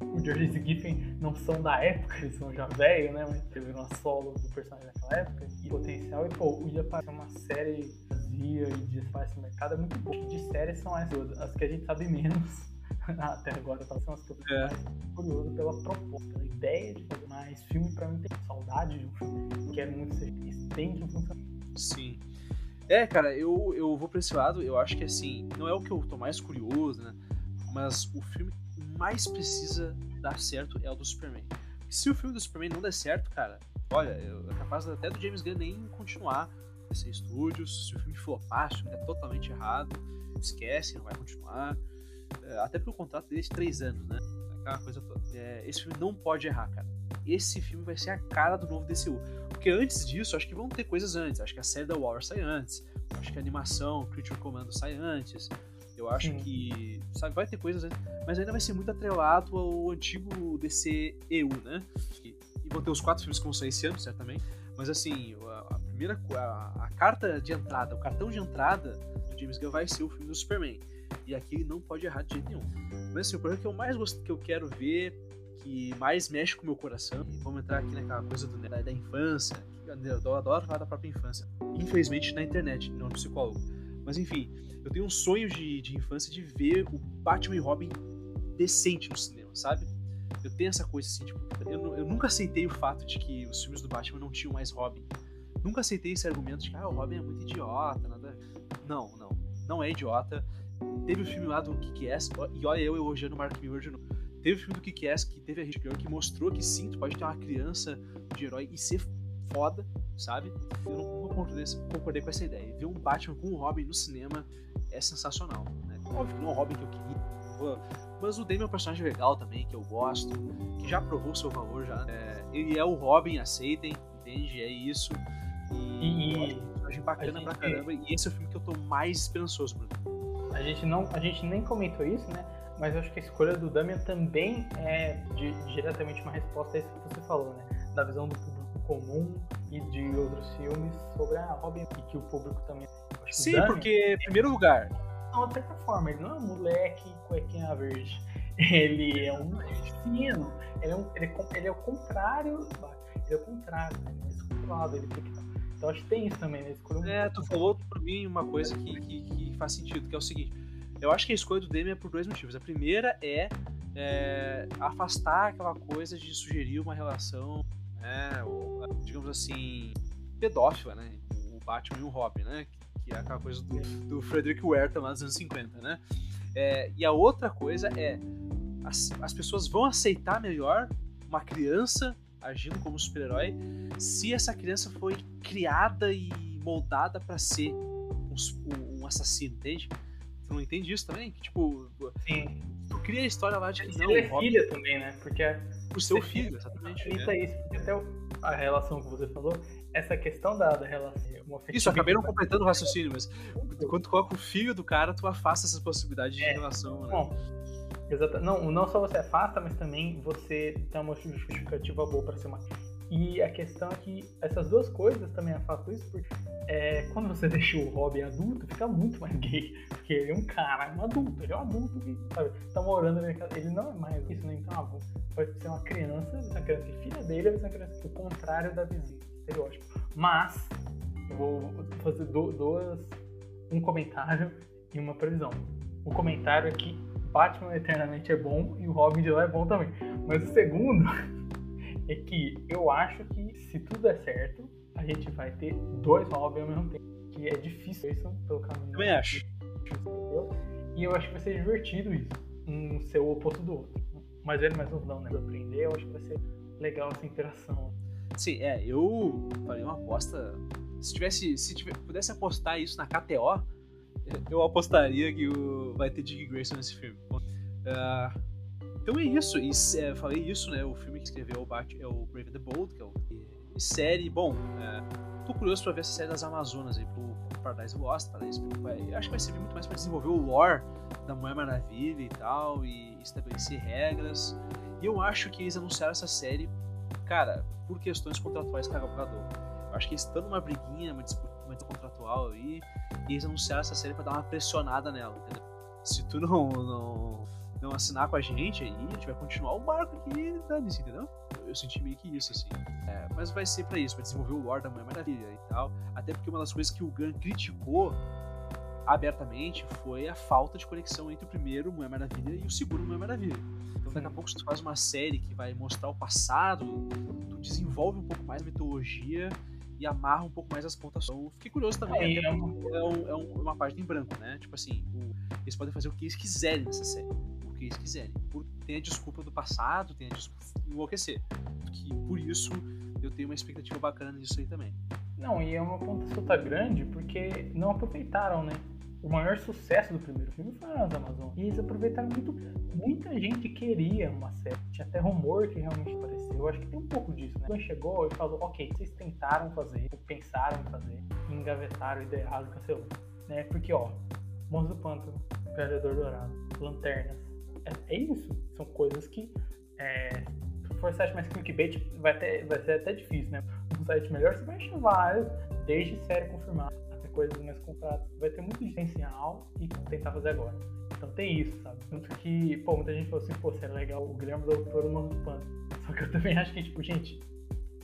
o George e Giffen não são da época, eles são já velhos, né? Mas teve uma solo do personagem naquela época, e potencial, e pô, ia parecer uma série vazia e de espaço no mercado é muito bom. De séries são as, as que a gente sabe menos. Até agora são as que eu fico é. mais curioso pela proposta, pela ideia de fazer mais filme pra mim tem saudade de um filme. Quero muito ser isso, tem que funcionar. Sim. É, cara, eu, eu vou pra esse lado, eu acho que assim, não é o que eu tô mais curioso, né? Mas o filme que mais precisa dar certo é o do Superman. Se o filme do Superman não der certo, cara, olha, eu, é capaz até do James Gunn nem continuar DC Studios. Se o filme flopar, o filme é totalmente errado, esquece, não vai continuar. É, até porque o contrato dele é de três anos, né? Aquela coisa toda. É, esse filme não pode errar, cara. Esse filme vai ser a cara do novo DCU. Porque antes disso, acho que vão ter coisas antes. Acho que a série da War sai antes. Acho que a animação, Creature Commando sai antes. Eu acho Sim. que, sabe, vai ter coisas antes. Mas ainda vai ser muito atrelado ao antigo DCEU, né? E, e vão ter os quatro filmes que vão sair esse ano, certamente. Mas assim, a, a primeira a, a, carta de entrada, o cartão de entrada do James Gunn vai ser o filme do Superman. E aqui ele não pode errar de jeito nenhum. Mas assim, o problema que eu mais gosto, que eu quero ver, que mais mexe com o meu coração, e vamos entrar aqui naquela coisa do, da, da infância, eu adoro falar da própria infância. Infelizmente na internet, não no psicólogo. Mas enfim, eu tenho um sonho de, de infância de ver o Batman e Robin decente no cinema, sabe? Eu tenho essa coisa assim, tipo, eu, eu nunca aceitei o fato de que os filmes do Batman não tinham mais Robin. Nunca aceitei esse argumento de que ah, o Robin é muito idiota, nada. Não, não. Não é idiota. Teve o filme lá do Kick-Ass, e olha eu elogiando o Mark Miller de novo. Teve o filme do Kick-Ass que teve a Girl que mostrou que sim, tu pode ter uma criança de herói e ser foda, sabe? Eu não, concordei, concordei com essa ideia. Ver um Batman com um Robin no cinema é sensacional. Né? Óbvio que não é o Robin que eu queria, mas o Damian é um personagem legal também, que eu gosto, que já provou seu valor já. É, ele é o Robin, aceitem, entende? É isso. E, e personagem bacana gente, pra caramba. E esse é o filme que eu tô mais esperançoso, Bruno. A gente, não, a gente nem comentou isso, né? Mas eu acho que a escolha do Damian também é de, diretamente uma resposta a isso que você falou, né? Da visão do público comum e de outros filmes sobre a Robin e que o público também. Sim, porque, em primeiro lugar, de uma certa forma. Ele não é um moleque cuequinha verde. Ele é um menino. Ele é, um, ele, é, ele é o contrário. Ele é o contrário, né? Ele é descontrolado, ele fica. Então acho que tem isso também, né? Escolha é, tu falou pra mim uma coisa que, que, que, faz sentido, que é o seguinte. Eu acho que a escolha do Demi é por dois motivos. A primeira é é, afastar aquela coisa de sugerir uma relação, né, ou, digamos assim, pedófila, né? O Batman e o Robin, né? Que é aquela coisa do, do Frederick Werther lá dos anos 50, né? É, e a outra coisa é as, as pessoas vão aceitar melhor uma criança agindo como super-herói se essa criança foi criada e moldada para ser um, um, assassino, entende? Tu não entende isso também? Que, tipo, Sim. tu cria a história lá de que não. Ele é filha também, né? Porque o seu filho, exatamente. Isso é isso, porque até a relação que você falou, essa questão da, da relação. Isso, acabei não completando o raciocínio, mas quando tu coloca o filho do cara, tu afasta essas possibilidades de é. relação. Né? Bom, exata, não, não só você afasta, mas também você tem uma justificativa boa para ser uma. E a questão é que essas duas coisas também afastam isso, porque é, quando você deixa o Robin adulto, fica muito mais gay. Porque ele é um cara, um adulto, ele é um adulto que sabe, tá morando na casa. Ele não é mais isso, né? Então, ah, pode ser uma criança, uma criança que filha dele, vai ser uma criança o contrário da vizinha. Estereótipo. Mas, eu vou fazer duas. Um comentário e uma previsão. O comentário é que Batman Eternamente é bom e o Robin de lá é bom também. Mas o segundo é que eu acho que se tudo der certo, a gente vai ter dois Robin ao mesmo tempo. Que é difícil isso pelo caminho. Também acho. E eu acho que vai ser divertido isso. Um ser o oposto do outro. Mais velho, mais novo não, né? Aprender, eu acho que vai ser legal essa interação. Sim, é, eu falei uma aposta. Se tivesse. Se tivesse, pudesse apostar isso na KTO, eu apostaria que o, vai ter Dick Grayson nesse filme. Uh, então é isso. E, é, falei isso, né? O filme que escreveu o Bat, é o Brave the Bold, que é o e série. Bom, é, tô curioso pra ver essa série das Amazonas aí pro, pro Paradise Lost. Paradise, vai, acho que vai servir muito mais pra desenvolver o lore da Mulher Maravilha e tal, e estabelecer regras. E eu acho que eles anunciaram essa série, cara, por questões contratuais com a Gadot. Eu acho que eles estão numa briguinha, uma disputa, uma disputa contratual aí, e eles anunciaram essa série pra dar uma pressionada nela, entendeu? Se tu não, não, não assinar com a gente aí, a gente vai continuar o barco aqui dane-se, entendeu? Eu senti meio que isso, assim. É, mas vai ser para isso, para desenvolver o lore da Mulher Maravilha e tal. Até porque uma das coisas que o Gun criticou abertamente foi a falta de conexão entre o primeiro Mulher Maravilha e o segundo Mulher Maravilha. Então daqui a pouco se tu faz uma série que vai mostrar o passado, tu desenvolve um pouco mais a mitologia e amarra um pouco mais as pontas. Então, fiquei curioso também, é, é, um, é, um, é uma página em branco, né? Tipo assim, o, eles podem fazer o que eles quiserem nessa série. Que eles quiserem. Por, tem a desculpa do passado, tem a desculpa de enlouquecer. Que por isso eu tenho uma expectativa bacana nisso aí também. Não, e é uma ponta grande porque não aproveitaram, né? o maior sucesso do primeiro filme foi as Amazonas. E eles aproveitaram muito. Muita gente queria uma série. Tinha até rumor que realmente apareceu. Eu acho que tem um pouco disso, né? Quando chegou e falou, ok, vocês tentaram fazer, pensaram em fazer, engavetaram, ideia errado, cancelou. Né? Porque, ó, Monstro do Pântano, Gladiador Dourado, Lanternas. É, é, isso. São coisas que. É, se for site mais clickbait, vai, ter, vai ser até difícil, né? Um site melhor você vai achar vários, desde série confirmada coisas mais compradas. Vai ter muito diferencial e tentar fazer agora. Então tem isso, sabe? Tanto que, pô, muita gente falou assim, pô, seria legal o Guilherme do Toro no Pano. Só que eu também acho que, tipo, gente,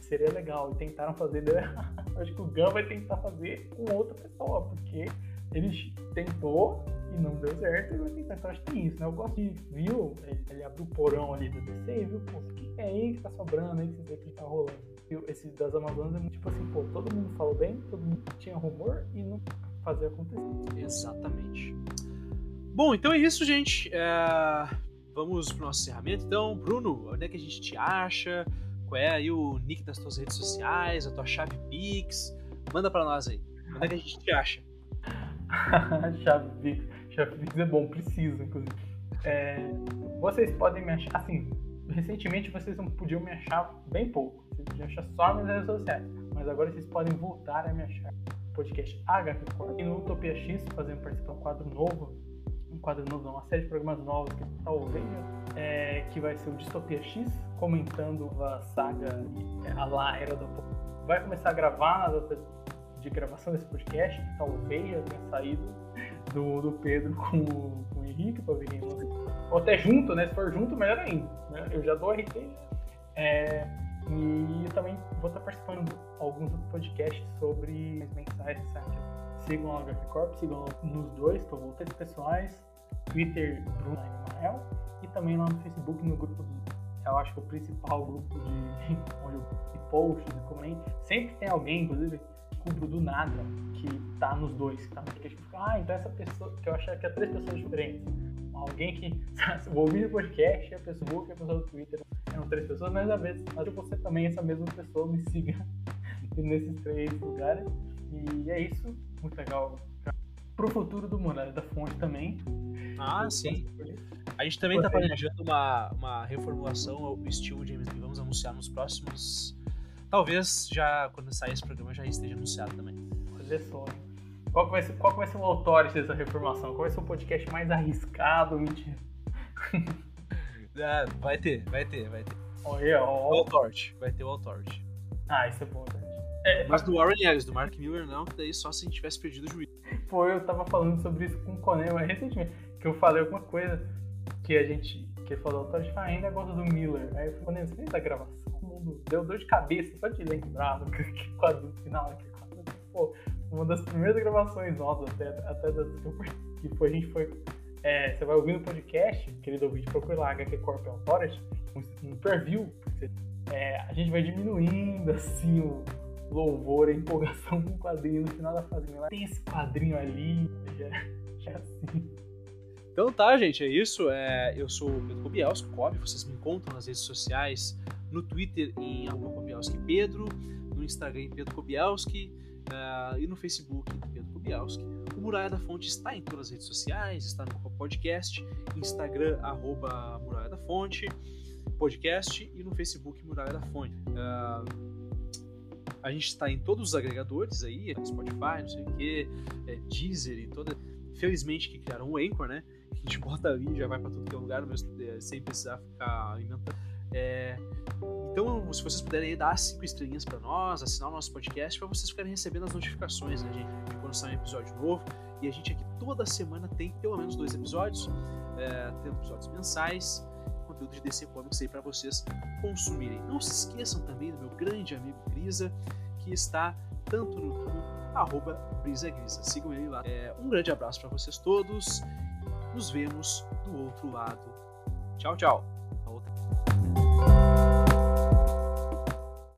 seria legal. E tentaram fazer, deu errado. Acho que o Gun vai tentar fazer com outra pessoa, porque ele tentou e não deu certo, ele vai tentar. Acho que tem isso, né? Eu gosto de, viu? Ele, ele abriu o porão ali do DC, viu? Pô, o que é aí que tá sobrando aí que você vê que tá rolando? esse das Amazonas é tipo assim, pô, todo mundo falou bem, todo mundo tinha rumor e não fazia acontecer. Exatamente. Bom, então é isso, gente. É... Vamos pro nosso encerramento. Então, Bruno, onde é que a gente te acha? Qual é aí o nick das tuas redes sociais, a tua chave Pix? Manda para nós aí. Onde é que a gente te acha? chave. Chave Pix é bom, preciso, inclusive. É... Vocês podem me achar, assim, recentemente vocês não podiam me achar bem pouco. Vocês podiam achar só nas redes sociais. Mas agora vocês podem voltar a me achar. Podcast HQ Corp. E no Utopia X, fazendo participar um quadro novo. Um quadro novo, não, uma série de programas novos que talvez é, que vai ser o Distopia X, comentando a saga é, a lá Era do Vai começar a gravar na data de gravação desse podcast, que talvez já tenha saído do, do Pedro com, com o Henrique, quem Ou até junto, né? Se for junto, melhor ainda. Né? Eu já dou RT. É, e eu também vou estar participando de alguns outros podcasts sobre mensais, sabe? Sigam a HF Corp, sigam nos dois, estou voltando pessoais. Twitter, Bruno Mael, e também lá no Facebook, no grupo do. Eu acho que é o principal grupo de, onde eu, de posts e comentários. Sempre tem alguém, inclusive, descubro do nada que tá nos dois. Que tá no podcast. Ah, então essa pessoa. Que eu achava que é três pessoas diferentes. Alguém que. o ouvir o podcast, a pessoa e a pessoa do Twitter. Eram três pessoas, mas às vezes, mas você também, essa mesma pessoa, me siga nesses três lugares. E é isso. Muito legal. Pro futuro do Muralha da Fonte também. Ah, sim. A gente também está planejando uma, uma reformulação ao estilo James que vamos anunciar nos próximos. Talvez já quando sair esse programa já esteja anunciado também. Olha só. Qual que vai ser, qual que vai ser o autor dessa reformação? Qual vai ser o podcast mais arriscado? Mentira. ah, vai ter, vai ter, vai ter. Olha, ó. O Authority. Vai ter o Authority. Ah, isso é bom, né? É, Mas do Warren Ellis, do Mark Miller, não, que daí só se a gente tivesse perdido o juízo. Pô, eu tava falando sobre isso com o Conema recentemente, que eu falei alguma coisa que a gente. que ele falou, a gente ainda gosta do Miller. Aí eu falei, você da gravação? O mundo deu dor de cabeça só de lembrar que quadro final aqui. Pô, uma das primeiras gravações nossas, até, até das que foi, a gente foi. É, você vai ouvir no podcast, querido ouvinte, procure lá HQ Corp Authority, um, um preview, é, a gente vai diminuindo assim o louvor, a empolgação com o quadrinho no final da fase. Tem esse quadrinho ali, já, já assim. Então tá, gente, é isso. É, eu sou o Pedro Kobielski, Kobe. Vocês me encontram nas redes sociais, no Twitter em Kobielski Pedro, no Instagram em Pedro Kobielski uh, e no Facebook em Pedro Kobielski. O Muralha da Fonte está em todas as redes sociais, está no podcast, Instagram, arroba Muralha da Fonte, podcast e no Facebook Muralha da Fonte. Uh, a gente está em todos os agregadores aí, Spotify, não sei o que, é, Deezer e toda. Felizmente que criaram o Anchor, né? A gente bota ali já vai para todo que é lugar, é, sem precisar ficar alimentando. É, então, se vocês puderem dar cinco estrelinhas para nós, assinar o nosso podcast, para vocês ficarem recebendo as notificações né, de, de quando sai um episódio novo. E a gente aqui toda semana tem pelo menos dois episódios, é, tem episódios mensais conteúdo de DC Comics aí para vocês consumirem. Não se esqueçam também do meu grande amigo Grisa, que está tanto no arroba Brisa Grisa. Sigam ele lá. É, um grande abraço para vocês todos. Nos vemos do outro lado. Tchau, tchau.